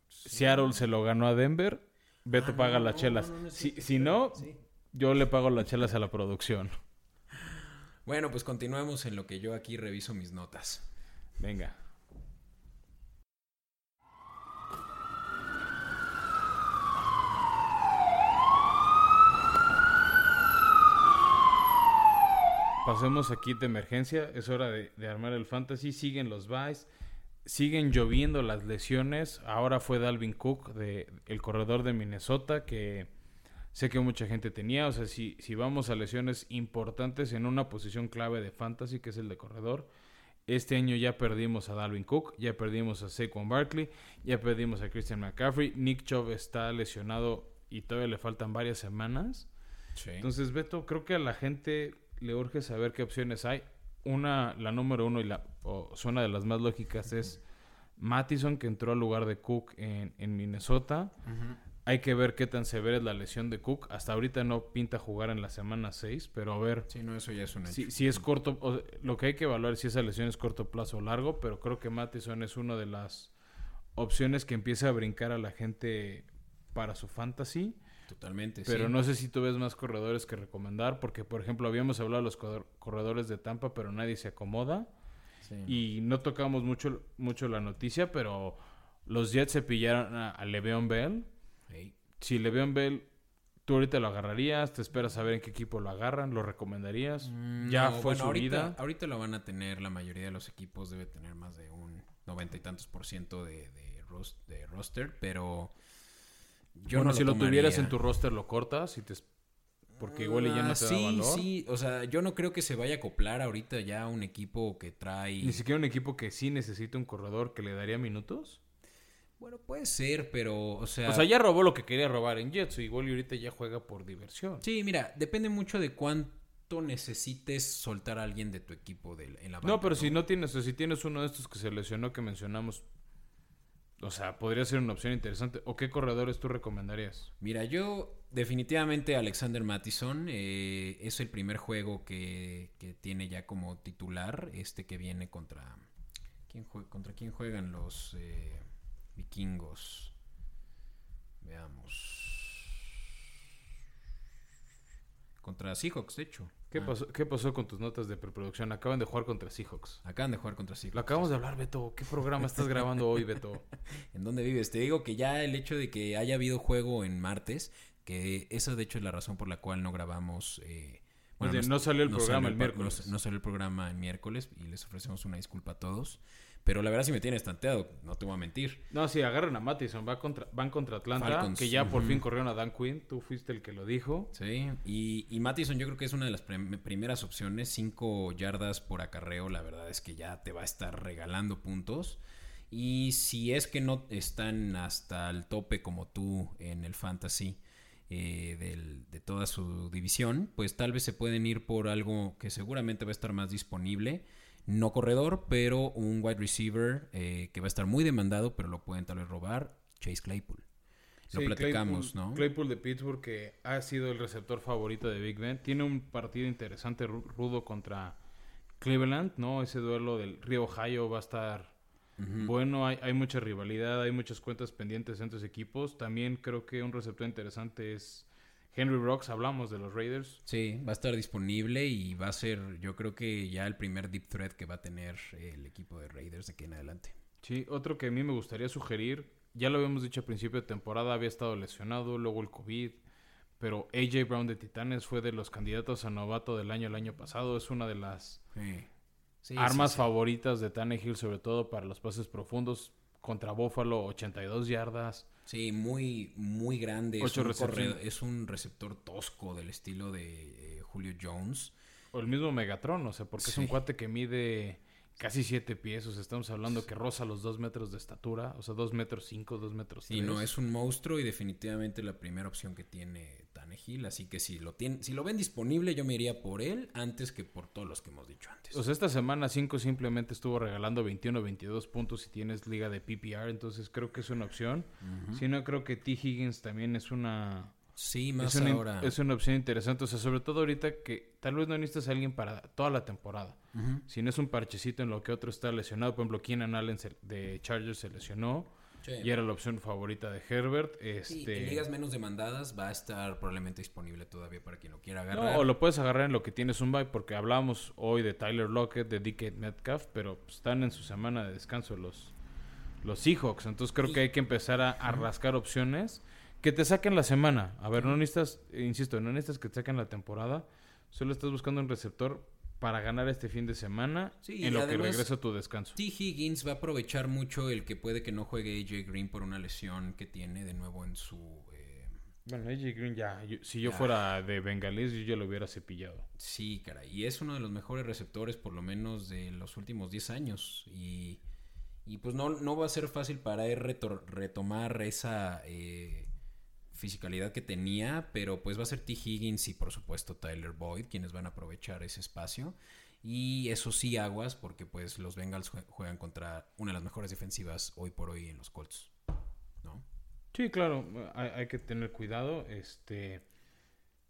Seattle se lo ganó a Denver, Beto Ah, paga no, las chelas. no, no, si, sí, si sí, no, sí. yo le pago las chelas a la producción. Bueno, pues continuemos en lo que yo aquí reviso mis notas. Venga. Pasemos aquí de emergencia. Es hora de, de armar el fantasy. Siguen los buys. Siguen lloviendo las lesiones. Ahora fue Dalvin Cook, de, el corredor de Minnesota, que sé que mucha gente tenía. O sea, si, si vamos a lesiones importantes en una posición clave de fantasy, que es el de corredor, este año ya perdimos a Dalvin Cook, ya perdimos a Saquon Barkley, ya perdimos a Christian McCaffrey. Nick Chubb está lesionado y todavía le faltan varias semanas. Sí. Entonces, Beto, creo que a la gente le urge saber qué opciones hay. Una, la número uno y la o zona de las más lógicas es Mattison, que entró al lugar de Cook en, en Minnesota. Hay que ver qué tan severa es la lesión de Cook. Hasta ahorita no pinta jugar en la semana 6, pero a ver Sí, no, eso ya es un hecho. si, si es corto. o- lo que hay que evaluar es si esa lesión es corto plazo o largo, pero creo que Mattison es una de las opciones que empieza a brincar a la gente para su fantasy. Totalmente, Pero sí. no sé si tú ves más corredores que recomendar, porque por ejemplo habíamos hablado de los corredor- corredores de Tampa, pero nadie se acomoda. Sí. Y no tocamos mucho, mucho la noticia, pero los Jets se pillaron a, a Le'Veon Bell. Si Le'Veon Bell, tú ahorita lo agarrarías, te esperas a ver en qué equipo lo agarran, lo recomendarías. Mm, ya no, fue bueno, su ahorita, vida. Ahorita lo van a tener, la mayoría de los equipos debe tener más de un noventa y tantos por ciento de, de roster, pero Yo bueno, no si lo tuvieras en tu roster, lo cortas y te... Porque igual ya no Ah, te da sí, valor. sí, o sea, yo no creo que se vaya a acoplar ahorita ya a un equipo que trae... Ni siquiera un equipo que sí necesita un corredor que le daría minutos. Bueno, puede ser, pero, o sea... O sea, ya robó lo que quería robar en Jets. Igual y ahorita ya juega por diversión. Sí, mira, depende mucho de cuánto necesites soltar a alguien de tu equipo de, en la banca. No, pero si no tienes, o si tienes uno de estos que se lesionó que mencionamos, o sea, podría ser una opción interesante. ¿O qué corredores tú recomendarías? Mira, yo definitivamente Alexander Mattison eh, es el primer juego que, que tiene ya como titular, este que viene contra... ¿quién jue- ¿Contra quién juegan los eh, vikingos? Veamos. Contra Seahawks, de hecho. ¿Qué, Ah, pasó, ¿Qué pasó con tus notas de preproducción? Acaban de jugar contra Seahawks. Acaban de jugar contra Seahawks. Lo acabamos de hablar, Beto. ¿Qué programa estás grabando hoy, Beto? ¿En dónde vives? Te digo que ya el hecho de que haya habido juego en martes, que esa de hecho es la razón por la cual no grabamos. eh, No salió el programa el miércoles. No, no salió el programa el miércoles y les ofrecemos una disculpa a todos. Pero la verdad sí me tiene estanteado, no te voy a mentir. No, sí, agarran a Mattison. Va contra, van contra Atlanta, Falcons, que ya por fin corrieron a Dan Quinn. Tú fuiste el que lo dijo. Sí, y, y Mattison yo creo que es una de las prim- primeras opciones. Cinco yardas por acarreo, la verdad es que ya te va a estar regalando puntos. Y si es que no están hasta el tope como tú en el fantasy eh, del- de toda su división, pues tal vez se pueden ir por algo que seguramente va a estar más disponible. No corredor, pero un wide receiver eh, que va a estar muy demandado, pero lo pueden tal vez robar. Chase Claypool. Lo Sí, platicamos, Claypool- ¿no? Claypool de Pittsburgh, que ha sido el receptor favorito de Big Ben. Tiene un partido interesante, ru- rudo contra Cleveland, ¿no? Ese duelo del Río Ohio va a estar Bueno. Hay, hay mucha rivalidad, hay muchas cuentas pendientes entre los equipos. También creo que un receptor interesante es Henry Rocks. Hablamos de los Raiders. Sí, va a estar disponible y va a ser, yo creo que ya el primer deep threat que va a tener el equipo de Raiders de aquí en adelante. Sí, otro que a mí me gustaría sugerir, ya lo habíamos dicho al principio de temporada, había estado lesionado, luego el COVID, pero AJ Brown de Titanes fue de los candidatos a novato del año el año pasado, es una de las Sí, armas sí, sí. favoritas de Tannehill, sobre todo para los pases profundos, contra Buffalo, 82 yardas. Sí, muy, muy grande. Es un, corredor- es un receptor tosco del estilo de eh, Julio Jones. O el mismo Megatron, o sea, porque es un cuate que mide casi 7 pies, o sea, estamos hablando que roza los 2 metros de estatura, o sea, 2 metros 5, 2 metros Sí, 3. no, es un monstruo y definitivamente la primera opción que tiene Tannehill. Así que si lo, tiene, si lo ven disponible, yo me iría por él antes que por todos los que hemos dicho antes. O sea, esta semana 5 simplemente estuvo regalando 21 22 puntos si tienes liga de PPR, entonces creo que es una opción. Si no, creo que T. Higgins también es una, sí, más es una, ahora. es una opción interesante. O sea, sobre todo ahorita que tal vez no necesitas a alguien para toda la temporada. Si no es un parchecito en lo que otro está lesionado, por ejemplo, Keenan Allen se- de Chargers se lesionó Sí. y era la opción favorita de Herbert. Este, en ligas menos demandadas va a estar probablemente disponible todavía para quien lo quiera No, agarrar. o lo puedes agarrar en lo que tienes un bye, porque hablamos hoy de Tyler Lockett, de DK Metcalf, pero están en su semana de descanso los, los Seahawks. Entonces creo Y- que hay que empezar a, a rascar opciones que te saquen la semana. A ver, no necesitas, insisto, no necesitas que te saquen la temporada, solo estás buscando un receptor para ganar este fin de semana Sí, y en lo que regresa tu descanso. T. Higgins va a aprovechar mucho el que puede que no juegue AJ Green por una lesión que tiene de nuevo en su... eh, Bueno, AJ Green ya, yo- si yo Ya. fuera de Bengalís, yo ya lo hubiera cepillado. Sí, caray. Y es uno de los mejores receptores, por lo menos, de los últimos 10 años. Y, y pues no, no va a ser fácil para él retor- retomar esa eh, fisicalidad que tenía, pero pues va a ser T. Higgins y por supuesto Tyler Boyd quienes van a aprovechar ese espacio. Y eso sí, aguas, porque pues los Bengals jue- juegan contra una de las mejores defensivas hoy por hoy en los Colts. ¿No? Sí, claro, hay, hay que tener cuidado. Este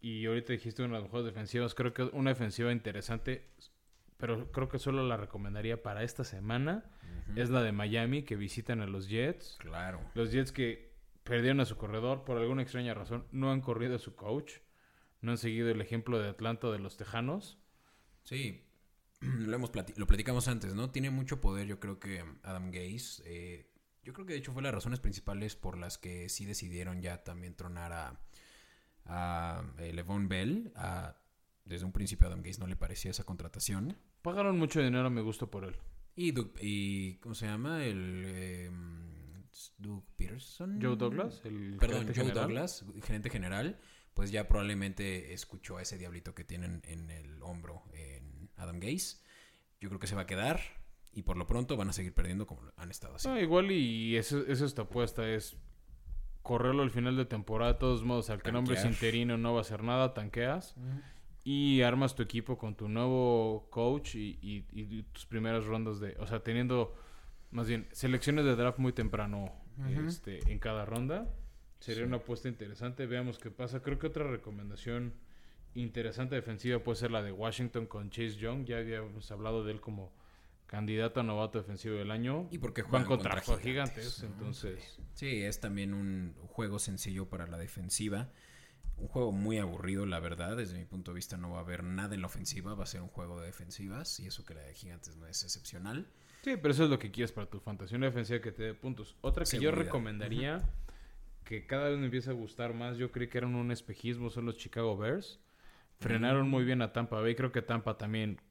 y ahorita dijiste una de las mejores defensivas. Creo que una defensiva interesante, pero creo que solo la recomendaría para esta semana. Es la de Miami que visitan a los Jets. Claro. Los Jets que perdieron a su corredor por alguna extraña razón, no han corrido a su coach, no han seguido el ejemplo de Atlanta de los Tejanos. Sí, lo, hemos plati- lo platicamos antes, ¿no? Tiene mucho poder, yo creo que Adam Gaze. eh, yo creo que de hecho fue las razones principales por las que sí decidieron ya también tronar a, a eh, Levon Bell. A- desde un principio a Adam Gaze no le parecía esa contratación. Pagaron mucho dinero a mi gusto por él. Y, y ¿cómo se llama? El... eh, Doug Peterson. Joe Douglas, el Perdón, gerente Joe general. Douglas, gerente general, pues ya probablemente escuchó a ese diablito que tienen en el hombro en Adam Gaze. Yo creo que se va a quedar y por lo pronto van a seguir perdiendo como han estado haciendo. No, igual y eso es tu apuesta, es correrlo al final de temporada, de todos modos, al que nombres interino no va a hacer nada, tanqueas y armas tu equipo con tu nuevo coach y, y- y tus primeras rondas de, o sea, teniendo más bien selecciones de draft muy temprano este, en cada ronda. Sería una apuesta interesante, veamos qué pasa. Creo que otra recomendación interesante defensiva puede ser la de Washington con Chase Young, ya habíamos hablado de él como candidato a novato defensivo del año. Y porque Van juegan contra, contra gigantes, gigantes, ¿no? entonces... Sí, es también un juego sencillo para la defensiva. Un juego muy aburrido, la verdad. Desde mi punto de vista no va a haber nada en la ofensiva. Va a ser un juego de defensivas. Y eso que la de Gigantes no es excepcional. Sí, pero eso es lo que quieres para tu fantasía, una defensiva que te dé puntos. Otra que yo recomendaría, que cada vez me empieza a gustar más, yo creí que eran un espejismo, son los Chicago Bears. Frenaron muy bien a Tampa Bay, creo que Tampa también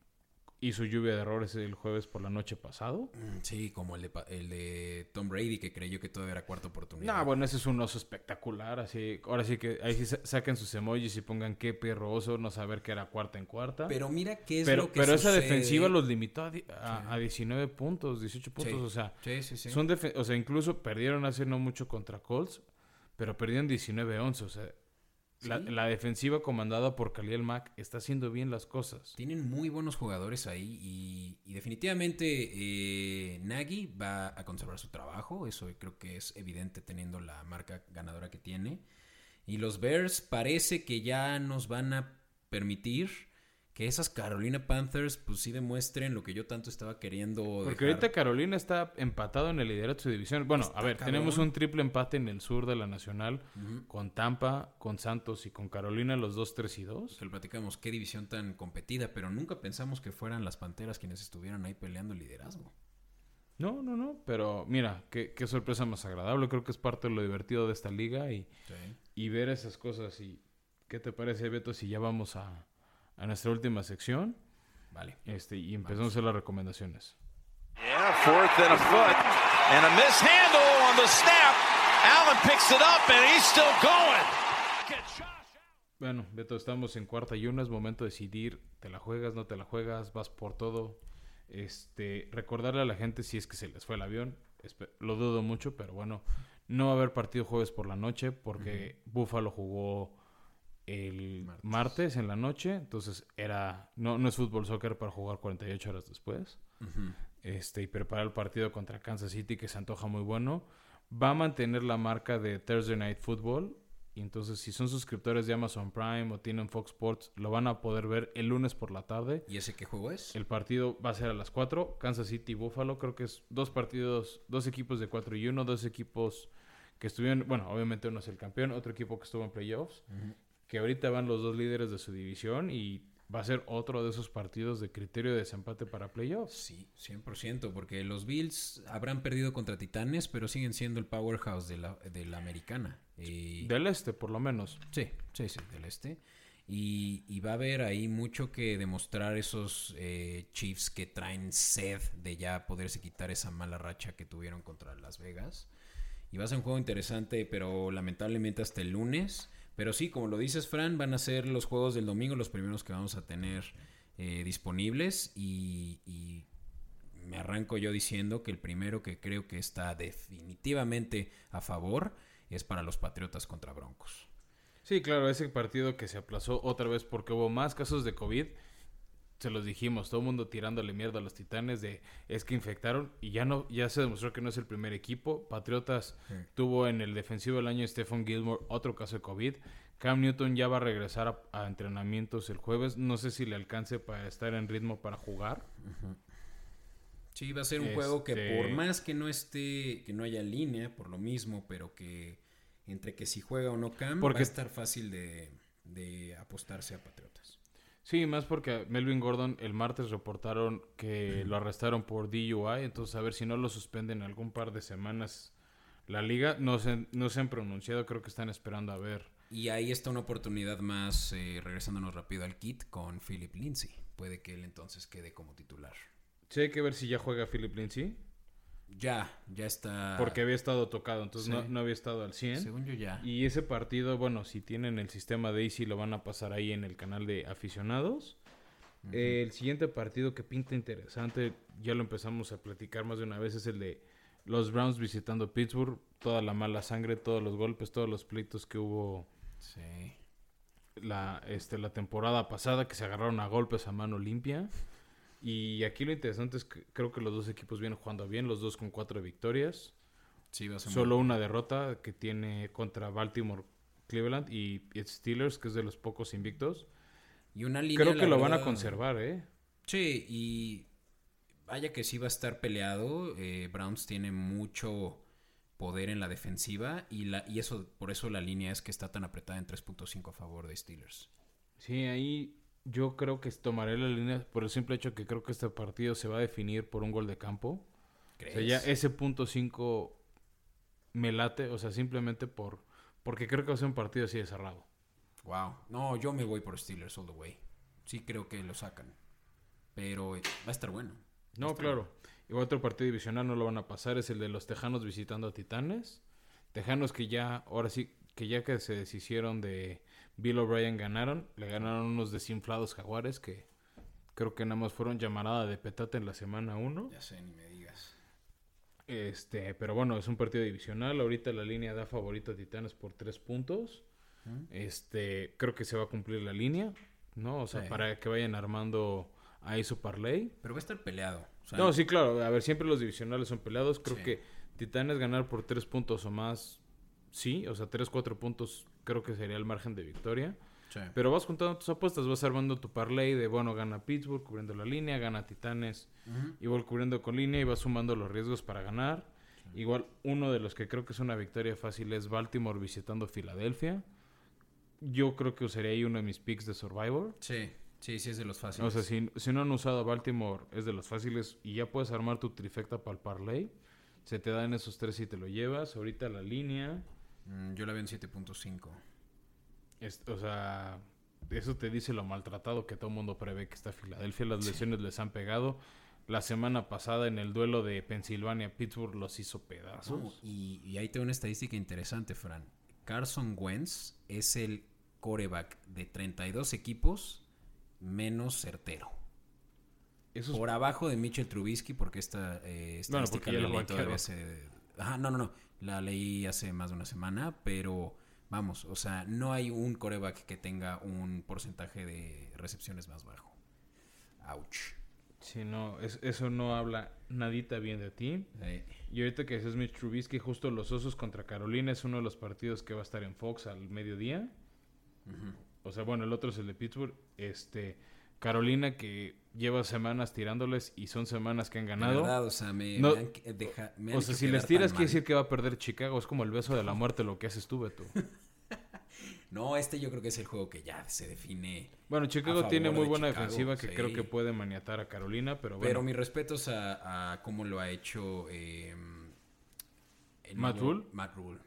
hizo lluvia de errores el jueves por la noche pasado. Mm, Sí, como el de, el de Tom Brady, que creyó que todo era cuarta oportunidad. No, bueno, ese es un oso espectacular, así, ahora sí que ahí sí sa- saquen sus emojis y pongan qué perro oso, no saber que era cuarta en cuarta. Pero mira qué es pero lo que pero esa sucede. defensiva los limitó a, a, Sí. a 19 puntos, 18 puntos, Sí. o sea, Sí. Son o sea, incluso perdieron hace no mucho contra Colts, pero perdieron 19-11. O sea, Sí. la defensiva comandada por Khalil Mack está haciendo bien las cosas. Tienen muy buenos jugadores ahí y, y definitivamente eh, Nagy va a conservar su trabajo. Eso creo que es evidente teniendo la marca ganadora que tiene. Y los Bears parece que ya nos van a permitir que esas Carolina Panthers pues sí demuestren lo que yo tanto estaba queriendo. Porque dejar. ahorita Carolina está empatado en el liderato de su división. Bueno, Está a ver, cabrón. tenemos un triple empate en el sur de la Nacional con Tampa, con Santos y con Carolina, los 2, 3 y 2. Que lo platicamos, qué división tan competida, pero nunca pensamos que fueran las Panteras quienes estuvieran ahí peleando el liderazgo. No, no, no, pero mira, qué, qué sorpresa más agradable. Creo que es parte de lo divertido de esta liga y, y ver esas cosas. y ¿Qué te parece, Beto, si ya vamos a, a nuestra última sección Vale. este, y empezamos a hacer las recomendaciones? Yeah, fourth and a foot. And a mishandle on the snap. Allen picks it up and he's still going. Bueno, Beto, estamos en cuarta y uno. Es momento de decidir. ¿Te la juegas, no te la juegas? ¿Vas por todo? Este, recordarle a la gente si es que se les fue el avión. espe- Lo dudo mucho, pero bueno. No va a haber partido jueves por la noche porque Buffalo jugó el martes. Martes. en la noche. Entonces era no, no es fútbol soccer para jugar 48 horas después. Este, y preparar el partido contra Kansas City, que se antoja muy bueno. Va a mantener la marca de Thursday Night Football. Y entonces, si son suscriptores de Amazon Prime o tienen Fox Sports, lo van a poder ver el lunes por la tarde. ¿Y ese qué juego es? El partido va a ser a las 4. Kansas City y Buffalo. Creo que es dos partidos, dos equipos de 4 y 1, dos equipos que estuvieron, bueno, obviamente uno es el campeón, otro equipo que estuvo en playoffs, que ahorita van los dos líderes de su división y va a ser otro de esos partidos de criterio de desempate para playoffs. Sí, 100%, porque los Bills habrán perdido contra Titanes, pero siguen siendo el powerhouse de la, de la americana. Y- Del este, por lo menos. Sí, sí, sí, del este. Y, y va a haber ahí mucho que demostrar esos eh, Chiefs que traen sed de ya poderse quitar esa mala racha que tuvieron contra Las Vegas. Y va a ser un juego interesante, pero lamentablemente hasta el lunes. Pero sí, como lo dices, Fran, van a ser los juegos del domingo los primeros que vamos a tener eh, disponibles. Y, y me arranco yo diciendo que el primero que creo que está definitivamente a favor es para los Patriotas contra Broncos. Sí, claro, ese partido que se aplazó otra vez porque hubo más casos de COVID. Se los dijimos, todo el mundo tirándole mierda a los titanes de es que infectaron y ya no, ya se demostró que no es el primer equipo. Patriotas Sí. tuvo en el defensivo del año Stephen Gilmore otro caso de COVID. Cam Newton ya va a regresar a, a entrenamientos el jueves. No sé si le alcance para estar en ritmo para jugar. Sí, va a ser un juego que Este- por más que no esté, que no haya línea, por lo mismo, pero que entre que si juega o no Cam, Porque- va a estar fácil de, de apostarse a Patriotas. Sí, más porque Melvin Gordon el martes reportaron que lo arrestaron por DUI, entonces a ver si no lo suspenden algún par de semanas la liga. No se, no se han pronunciado, creo que están esperando a ver. Y ahí está una oportunidad más, eh, regresándonos rápido al kit, con Philip Lindsay. Puede que él entonces quede como titular. Sí, hay que ver si ya juega Philip Lindsay. Ya, ya está. Porque había estado tocado, entonces no, Sí. no había estado al 100. Según yo ya. Y ese partido, bueno, si tienen el sistema de Easy lo van a pasar ahí en el canal de aficionados. El siguiente partido que pinta interesante, ya lo empezamos a platicar más de una vez, es el de los Browns visitando Pittsburgh. Toda la mala sangre, todos los golpes, todos los pleitos que hubo Sí. la, este, la temporada pasada, que se agarraron a golpes a mano limpia. Y aquí lo interesante es que creo que los dos equipos vienen jugando bien, los dos con cuatro victorias. Sí, va a ser Solo una derrota que tiene contra Baltimore, Cleveland y Steelers, que es de los pocos invictos. Y una línea. Creo que lo van a conservar, ¿eh? Sí, y vaya que sí va a estar peleado. eh, Browns tiene mucho poder en la defensiva y, la, y eso por eso la línea es que está tan apretada en 3.5 a favor de Steelers. Sí, ahí yo creo que tomaré la línea por el simple hecho que creo que este partido se va a definir por un gol de campo. O ¿Crees? sea, ya ese punto 5 me late, o sea, simplemente por porque creo que va a ser un partido así de cerrado. Wow. No, yo me voy por Steelers all the way. Sí creo que lo sacan. Pero va a estar bueno. No, claro. Y otro partido divisional no lo van a pasar, es el de los Tejanos visitando a Titanes. Tejanos que ya, ahora sí, que ya que se deshicieron de Bill O'Brien ganaron, le ganaron unos desinflados jaguares que creo que nada más fueron llamarada de petate en la semana 1. Ya sé, ni me digas. Este, pero bueno, es un partido divisional. Ahorita la línea da favorito a Titanes por tres puntos. Este, creo que se va a cumplir la línea, ¿no? O sea, Sí. para que vayan armando ahí su parlay. Pero va a estar peleado. O sea, No, sí, claro. A ver, siempre los divisionales son peleados. Creo Sí. que Titanes ganar por tres puntos o más, sí. O sea, tres, cuatro puntos creo que sería el margen de victoria. sí. Pero vas juntando tus apuestas, vas armando tu parlay de, bueno, gana Pittsburgh cubriendo la línea, gana Titanes, Ujú. igual cubriendo con línea y vas sumando los riesgos para ganar. Igual uno de los que creo que es una victoria fácil es Baltimore visitando Filadelfia. Yo creo que usaría ahí uno de mis picks de Survivor. Sí, sí, sí es de los fáciles. O sea, si, si no han usado a Baltimore, es de los fáciles y ya puedes armar tu trifecta para el parlay. Se te dan esos tres y te lo llevas. Ahorita la línea, yo la veo en 7.5. es- o sea, eso te dice lo maltratado que todo el mundo prevé que está Filadelfia. Las lesiones les han pegado. La semana pasada en el duelo de Pensilvania, Pittsburgh los hizo pedazos. No, y, y ahí tengo una estadística interesante, Fran. Carson Wentz es el coreback de 32 equipos menos certero. Eso es- Por abajo de Mitchell Trubisky, porque esta eh, Bueno, estadística porque ya la todavía banquearon. No, no, no. La leí hace más de una semana, pero vamos, o sea, no hay un coreback que tenga un porcentaje de recepciones más bajo. Ouch. Sí, no, es- eso no habla nadita bien de ti. Y ahorita que dices Mitch Trubisky, justo los Osos contra Carolina es uno de los partidos que va a estar en Fox al mediodía. ujú. O sea, bueno, el otro es el de Pittsburgh. Este, Carolina que lleva semanas tirándoles y son semanas que han ganado. verdad, o sea, me, No- me han deja- me han o sea, si les tiras quiere decir que va a perder Chicago. Es como el beso de la muerte lo que haces tú, Beto. No, este yo creo que es el juego que ya se define. Bueno, Chicago tiene muy de buena Chicago, defensiva que sí. creo que puede maniatar a Carolina, pero bueno. Pero mis respetos a, a cómo lo ha hecho eh, Matt Rule. Matt Rule.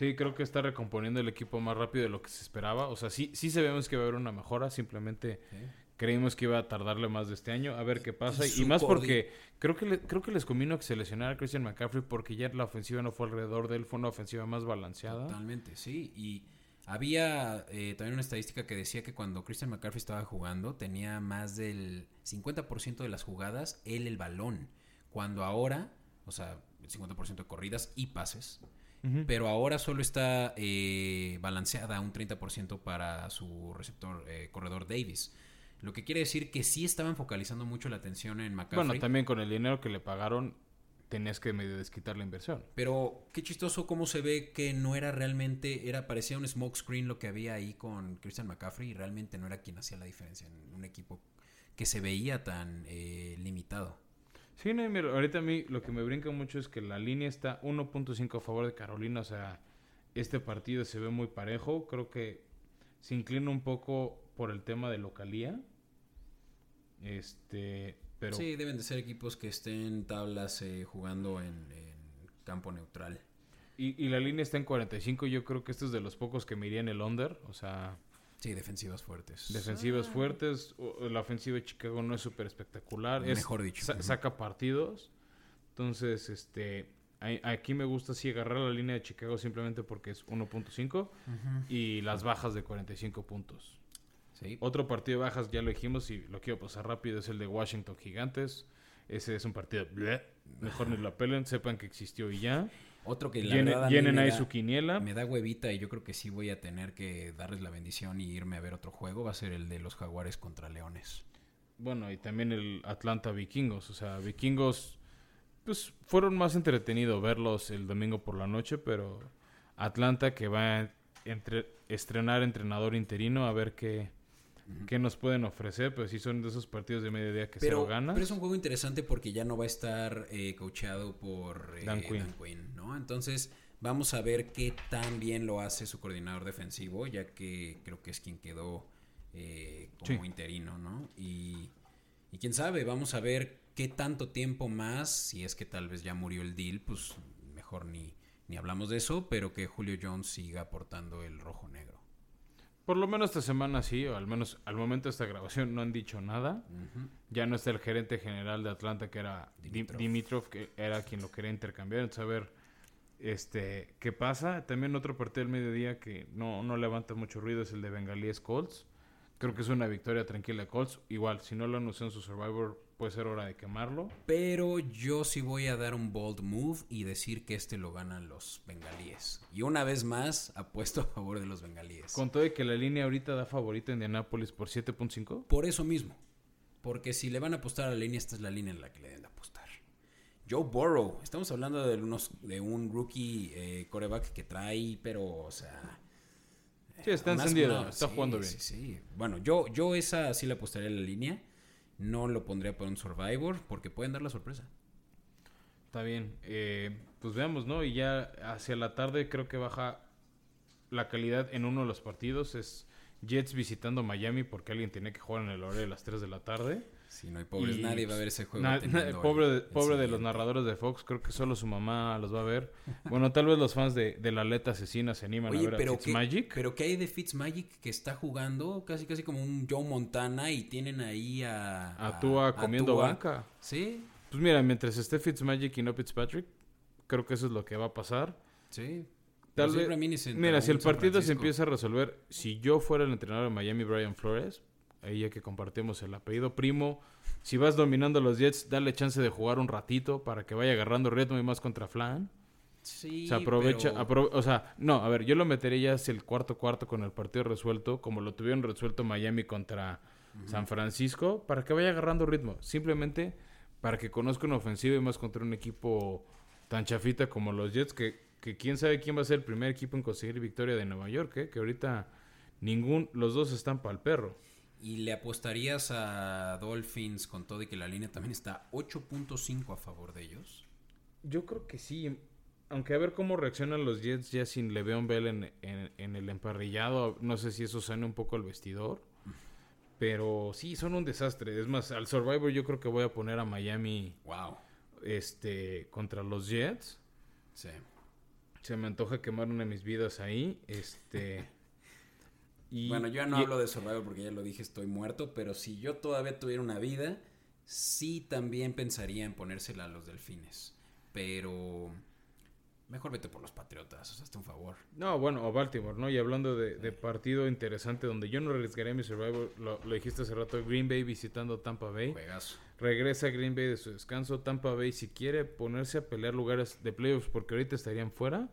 Sí, creo que está recomponiendo el equipo más rápido de lo que se esperaba. O sea, sí, sí sabemos que va a haber una mejora, simplemente Sí. creímos que iba a tardarle más de este año. A ver qué pasa. Y más porque creo que, le- creo que les convino que se lesionara a Christian McCaffrey porque ya la ofensiva no fue alrededor de él, fue una ofensiva más balanceada. Totalmente, sí. Y había eh, también una estadística que decía que cuando Christian McCaffrey estaba jugando, tenía más del 50% de las jugadas él el balón. Cuando ahora, o sea, el 50% de corridas y pases. Pero ahora solo está eh, balanceada un 30% para su receptor eh, corredor Davis. Lo que quiere decir que sí estaban focalizando mucho la atención en McCaffrey. Bueno, también con el dinero que le pagaron, tenías que medio desquitar la inversión. Pero qué chistoso cómo se ve que no era realmente, era parecía un smoke screen lo que había ahí con Christian McCaffrey y realmente no era quien hacía la diferencia en un equipo que se veía tan eh, limitado. Sí, no, mira, ahorita a mí lo que me brinca mucho es que la línea está 1.5 a favor de Carolina, o sea, este partido se ve muy parejo, creo que se inclina un poco por el tema de localía. Este, pero Sí, deben de ser equipos que estén tablas eh, jugando en, en campo neutral. y, y la línea está en 45, yo creo que este es de los pocos que me iría en el under, o sea, Sí, defensivas fuertes. defensivas fuertes, o- la ofensiva de Chicago no es súper espectacular, es- Mejor dicho. sa- saca partidos. Entonces, este, aquí me gusta sí agarrar la línea de Chicago simplemente porque es 1.5 y las bajas de 45 puntos. Sí. Otro partido de bajas, ya lo dijimos y lo quiero pasar rápido, es el de Washington Gigantes. Ese es un partido, bleh, mejor ni lo apelen, sepan que existió y ya. Otro que la Llenen, verdad llenen ahí da- su quiniela. Me da huevita y yo creo que sí voy a tener que darles la bendición y irme a ver otro juego. Va a ser el de los Jaguares contra Leones. Bueno, y también el Atlanta Vikingos. O sea, Vikingos, pues fueron más entretenido verlos el domingo por la noche, pero Atlanta que va a entre- estrenar entrenador interino a ver qué, qué nos pueden ofrecer. Pues sí son de esos partidos de mediodía que se Pero, lo ganas. pero es un juego interesante porque ya no va a estar eh, coacheado por eh, Dan Quinn. Quinn, ¿no? Entonces vamos a ver qué tan bien lo hace su coordinador defensivo, ya que creo que es quien quedó eh, como Sí. interino, ¿no? Y, y quién sabe, vamos a ver qué tanto tiempo más, si es que tal vez ya murió el deal, pues mejor ni, ni hablamos de eso, pero que Julio Jones siga aportando el rojo negro. Por lo menos esta semana sí, o al menos al momento de esta grabación no han dicho nada. Ya no está el gerente general de Atlanta, que era Dim- Dimitrov. Dimitrov, que era quien lo quería intercambiar. Entonces, a ver este, qué pasa. También otro partido del mediodía que no, no levanta mucho ruido es el de Bengalíes Colts. Creo que es una victoria tranquila de Colts. Igual, si no lo anunció en su Survivor, puede ser hora de quemarlo. Pero yo sí voy a dar un bold move y decir que este lo ganan los bengalíes. Y una vez más, apuesto a favor de los bengalíes. Con todo y que la línea ahorita da favorito a Indianapolis por 7.5. Por eso mismo. Porque si le van a apostar a la línea, esta es la línea en la que le deben de apostar. Joe Burrow. Estamos hablando de, unos, de un rookie eh, coreback que trae, pero, o sea... Sí, está encendido, está sí, jugando bien. Sí, sí. Bueno, yo, yo esa sí la apostaría en la línea. No lo pondría por un Survivor porque pueden dar la sorpresa. Está bien. Eh, pues veamos, ¿no? Y ya hacia la tarde creo que baja la calidad en uno de los partidos. Es Jets visitando Miami porque alguien tiene que jugar en el horario de las 3 de la tarde. Si no hay pobres, Y, nadie va a pues, ver ese juego. na- teniendo el- pobre de, el pobre de los narradores de Fox, creo que solo su mamá los va a ver. Bueno, tal vez los fans de, de la aleta asesina se animan a ver pero a ¿qué, Fitzmagic. pero ¿qué hay de Fitzmagic que está jugando casi casi como un Joe Montana y tienen ahí a... A Tua comiendo Tua? banca. Sí, Pues mira, mientras esté Fitzmagic y no Fitzpatrick, creo que eso es lo que va a pasar. sí. Tal vez- mira, si el partido se empieza a resolver, si yo fuera el entrenador de Miami, Brian Flores, ahí ya que compartimos el apellido primo, si vas dominando los Jets, dale chance de jugar un ratito para que vaya agarrando ritmo y más contra Flan. Sí, o sea, aprovecha, pero- o sea, no, a ver, yo lo metería ya hacia el cuarto cuarto con el partido resuelto, como lo tuvieron resuelto Miami contra San Francisco, para que vaya agarrando ritmo. Simplemente para que conozca una ofensiva y más contra un equipo tan chafita como los Jets, que, que quién sabe quién va a ser el primer equipo en conseguir victoria de Nueva York, ¿eh? que ahorita ningún, los dos están para el perro. ¿Y le apostarías a Dolphins con todo y que la línea también está 8.5 a favor de ellos? Yo creo que sí. Aunque a ver cómo reaccionan los Jets ya sin Le'Veon Bell en, en- en el emparrillado. No sé si eso suena un poco al vestidor. Pero sí, son un desastre. Es más, al Survivor yo creo que voy a poner a Miami Wow. este, contra los Jets. Sí. Se me antoja quemar una de mis vidas ahí. Este... y- Bueno, yo no y- hablo de Survivor porque ya lo dije, estoy muerto, pero si yo todavía tuviera una vida, sí también pensaría en ponérsela a los delfines. Pero mejor vete por los patriotas, o sea, hazte un favor. No, bueno, o Baltimore, ¿no? Y hablando de, de partido interesante donde yo no arriesgaría mi Survivor, lo, lo dijiste hace rato, Green Bay visitando Tampa Bay. Juegazo. Regresa Green Bay de su descanso. Tampa Bay, si quiere ponerse a pelear lugares de playoffs, porque ahorita estarían fuera,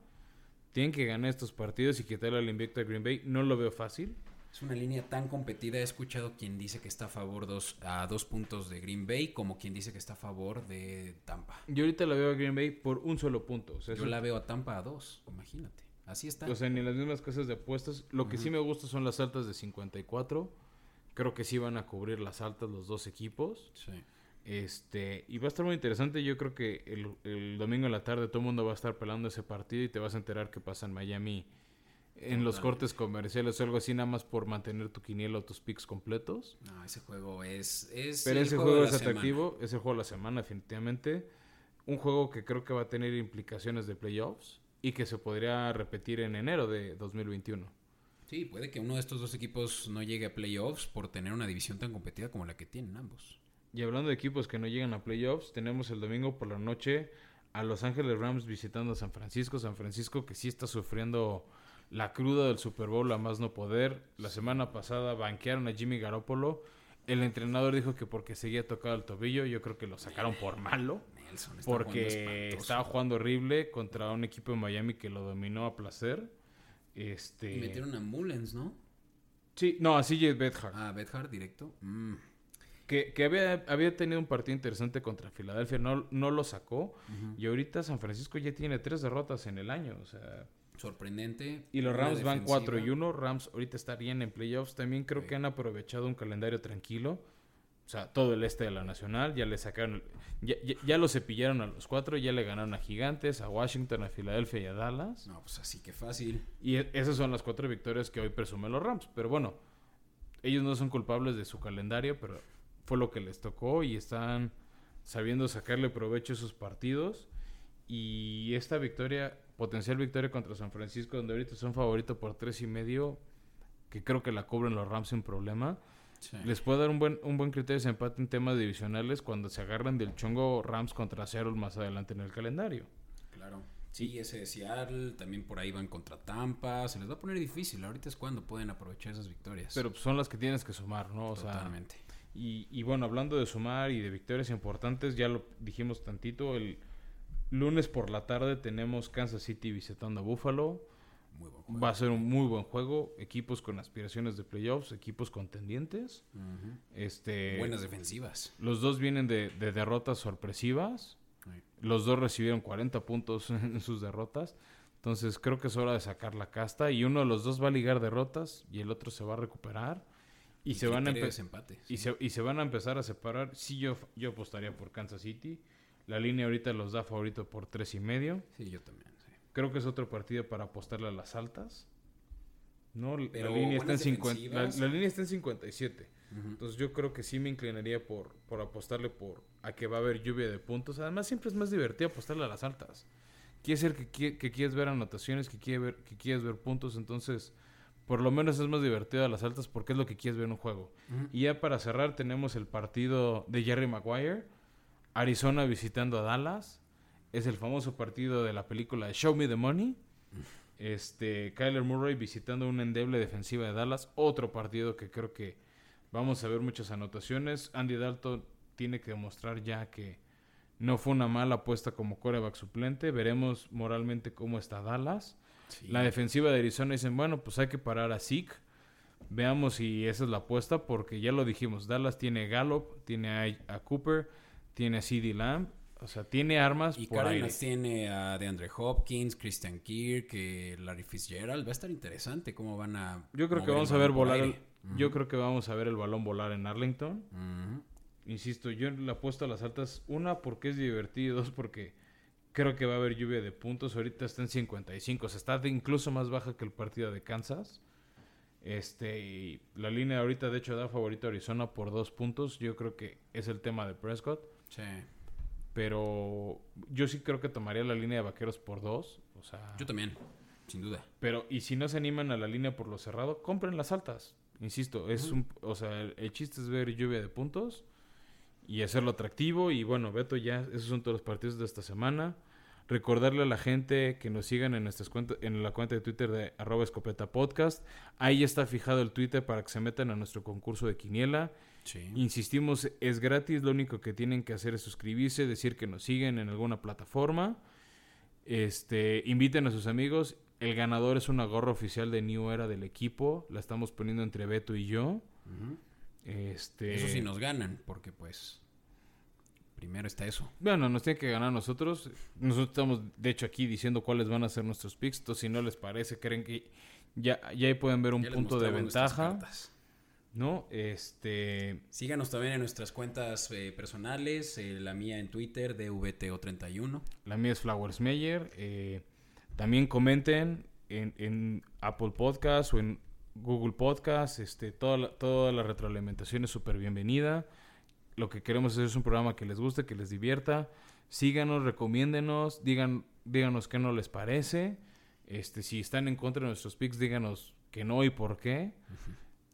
tienen que ganar estos partidos y quitarle al invicto a Green Bay. No lo veo fácil. Es una línea tan competida. He escuchado quien dice que está a favor dos, a dos puntos de Green Bay, como quien dice que está a favor de Tampa. Yo ahorita la veo a Green Bay por un solo punto. O sea, Yo la veo a Tampa a dos, imagínate. Así está. o sea, ni las mismas casas de apuestas. Lo que sí me gusta son las altas de 54. Creo que sí van a cubrir las altas los dos equipos. Sí. Este, y va a estar muy interesante. Yo creo que el, el domingo en la tarde todo el mundo va a estar pelando ese partido y te vas a enterar qué pasa en Miami en los cortes comerciales o algo así, nada más por mantener tu quiniela o tus picks completos. No, ese juego es. es Pero ese juego es semana. atractivo, es el juego de la semana, definitivamente. Un juego que creo que va a tener implicaciones de playoffs y que se podría repetir en enero de 2021. Sí, puede que uno de estos dos equipos no llegue a playoffs por tener una división tan competida como la que tienen ambos. Y hablando de equipos que no llegan a playoffs, tenemos el domingo por la noche a Los Ángeles Rams visitando a San Francisco. San Francisco que sí está sufriendo la cruda del Super Bowl a más no poder. La semana pasada banquearon a Jimmy Garoppolo. El entrenador dijo que porque seguía tocado el tobillo, yo creo que lo sacaron por malo. Nelson está Porque estaba jugando horrible contra un equipo de Miami que lo dominó a placer. Este... Y metieron a Mullens, ¿no? Sí, no, así es Bethard. Ah, Bedhard directo. Mm. Que, que había, había tenido un partido interesante contra Filadelfia, no, no lo sacó. Y ahorita San Francisco ya tiene tres derrotas en el año. O sea, Sorprendente. y los Rams van defensiva. 4 y 1. Rams ahorita estarían en playoffs. También creo que han aprovechado un calendario tranquilo. O sea, todo el este de la Nacional. Ya le sacaron. Ya, ya, ya lo cepillaron a los cuatro. Ya le ganaron a Gigantes, a Washington, a Filadelfia y a Dallas. No, pues así que fácil. Y e- esas son las cuatro victorias que hoy presumen los Rams. Pero bueno, ellos no son culpables de su calendario, pero fue lo que les tocó y están sabiendo sacarle provecho a esos partidos. Y esta victoria, potencial victoria contra San Francisco, donde ahorita son favoritos por tres y medio, que creo que la cobran los Rams sin problema. Les puede dar un buen, un buen criterio de empate en temas divisionales cuando se agarran del chongo Rams contra Seattle más adelante en el calendario. Claro. Sí, ese de Seattle, también por ahí van contra Tampa. Se les va a poner difícil. Ahorita es cuando pueden aprovechar esas victorias. Pero pues, son las que tienes que sumar, ¿no? O sea, Totalmente. Y, y bueno, hablando de sumar y de victorias importantes, ya lo dijimos tantito, el lunes por la tarde tenemos Kansas City visitando a Buffalo. Muy buen juego. Va a ser un muy buen juego, equipos con aspiraciones de playoffs, equipos contendientes. Este, Buenas defensivas. los dos vienen de, de derrotas sorpresivas. Los dos recibieron 40 puntos en sus derrotas. Entonces creo que es hora de sacar la casta. Y uno de los dos va a ligar derrotas y el otro se va a recuperar. Y, se van a Y, sí. se, y se van a empezar a separar. Sí, yo, yo apostaría por Kansas City. La línea ahorita los da favorito por tres y medio. Sí, yo también. sí. Creo que es otro partido para apostarle a las altas. No, la línea, está en buenas 50, la, la línea está en 57. Ujú. Entonces yo creo que sí me inclinaría por, por apostarle por a que va a haber lluvia de puntos. Además siempre es más divertido apostarle a las altas. Quiere ser que, qui- que quieres ver anotaciones, que, quiere ver, que quieres ver puntos. Entonces, por lo menos es más divertido a las altas porque es lo que quieres ver en un juego. Y ya para cerrar tenemos el partido de Jerry Maguire. Arizona visitando a Dallas. Es el famoso partido de la película Show Me the Money. Este, Kyler Murray visitando una endeble defensiva de Dallas. Otro partido que creo que vamos a ver muchas anotaciones. Andy Dalton tiene que demostrar ya que no fue una mala apuesta como coreback suplente. Veremos moralmente cómo está Dallas. Sí. La defensiva de Arizona dicen, bueno, pues hay que parar a Zeke. Veamos si esa es la apuesta, porque ya lo dijimos, Dallas tiene Gallup, tiene a, Cooper, tiene a CD Lamb, o sea, tiene armas Y por aire. Cardinals tiene a DeAndre Hopkins, Christian Kirk, eh, Larry Fitzgerald. Va a estar interesante cómo van a. Yo creo que vamos a ver volar, el- aire. yo creo que vamos a ver el balón volar en Arlington. Insisto, yo le apuesto a las altas, una porque es divertido, dos porque creo que va a haber lluvia de puntos. Ahorita está en 55, o sea, está de- incluso más baja que el partido de Kansas. Este, y la línea ahorita de hecho da favorito a Arizona por dos puntos. Yo creo que es el tema de Prescott. Sí. Pero yo sí creo que tomaría la línea de vaqueros por dos. O sea, Yo también, sin duda. pero y si no se animan a la línea por lo cerrado, compren las altas. Insisto, es un, o sea, el, el chiste es ver lluvia de puntos y hacerlo atractivo. Y bueno, Beto, ya esos son todos los partidos de esta semana. Recordarle a la gente que nos sigan en nuestras cuentas, en la cuenta de Twitter de arroba escopeta podcast. Ahí está fijado el Twitter para que se metan a nuestro concurso de quiniela. Sí. Insistimos, es gratis, lo único que tienen que hacer es suscribirse, decir que nos siguen en alguna plataforma. Este, inviten a sus amigos. El ganador es una gorra oficial de New Era del equipo. La estamos poniendo entre Beto y yo. Este, Eso sí nos ganan, porque pues. Primero está eso. Bueno, nos tiene que ganar nosotros. Nosotros estamos, de hecho, aquí diciendo cuáles van a ser nuestros picks. Entonces, si no les parece, creen que ya, ya ahí pueden ver un Ya punto de ventaja. ¿No? Este. Síganos también en nuestras cuentas eh, personales. eh, la mía en Twitter, DVTO31. La mía es Flowers Meyer. eh, también comenten en, en Apple Podcast o en Google Podcast. Este, toda, la, toda la retroalimentación es súper bienvenida. Lo que queremos hacer es un programa que les guste, que les divierta. Síganos, recomiéndenos, digan, díganos qué no les parece. Este, si están en contra de nuestros picks, díganos que no y por qué.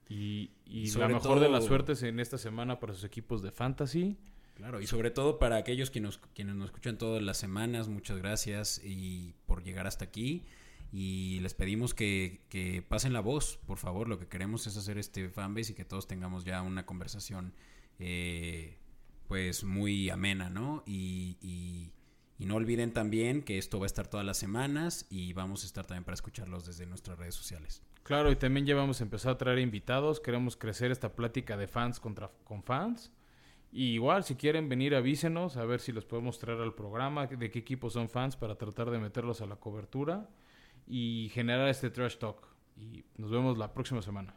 Y, y la mejor de las suertes en esta semana para sus equipos de fantasy. Claro, y sobre todo para aquellos que nos, quienes nos escuchan todas las semanas, muchas gracias y por llegar hasta aquí. Y les pedimos que, que pasen la voz, por favor. Lo que queremos es hacer este fanbase y que todos tengamos ya una conversación eh, pues muy amena, ¿no? Y, y- no olviden también que esto va a estar todas las semanas y vamos a estar también para escucharlos desde nuestras redes sociales. Claro, y también ya vamos a empezar a traer invitados. Queremos crecer esta plática de fans contra con fans. Y igual, si quieren venir, avísenos a ver si los podemos traer al programa, de qué equipos son fans para tratar de meterlos a la cobertura y generar este trash talk. Y nos vemos la próxima semana.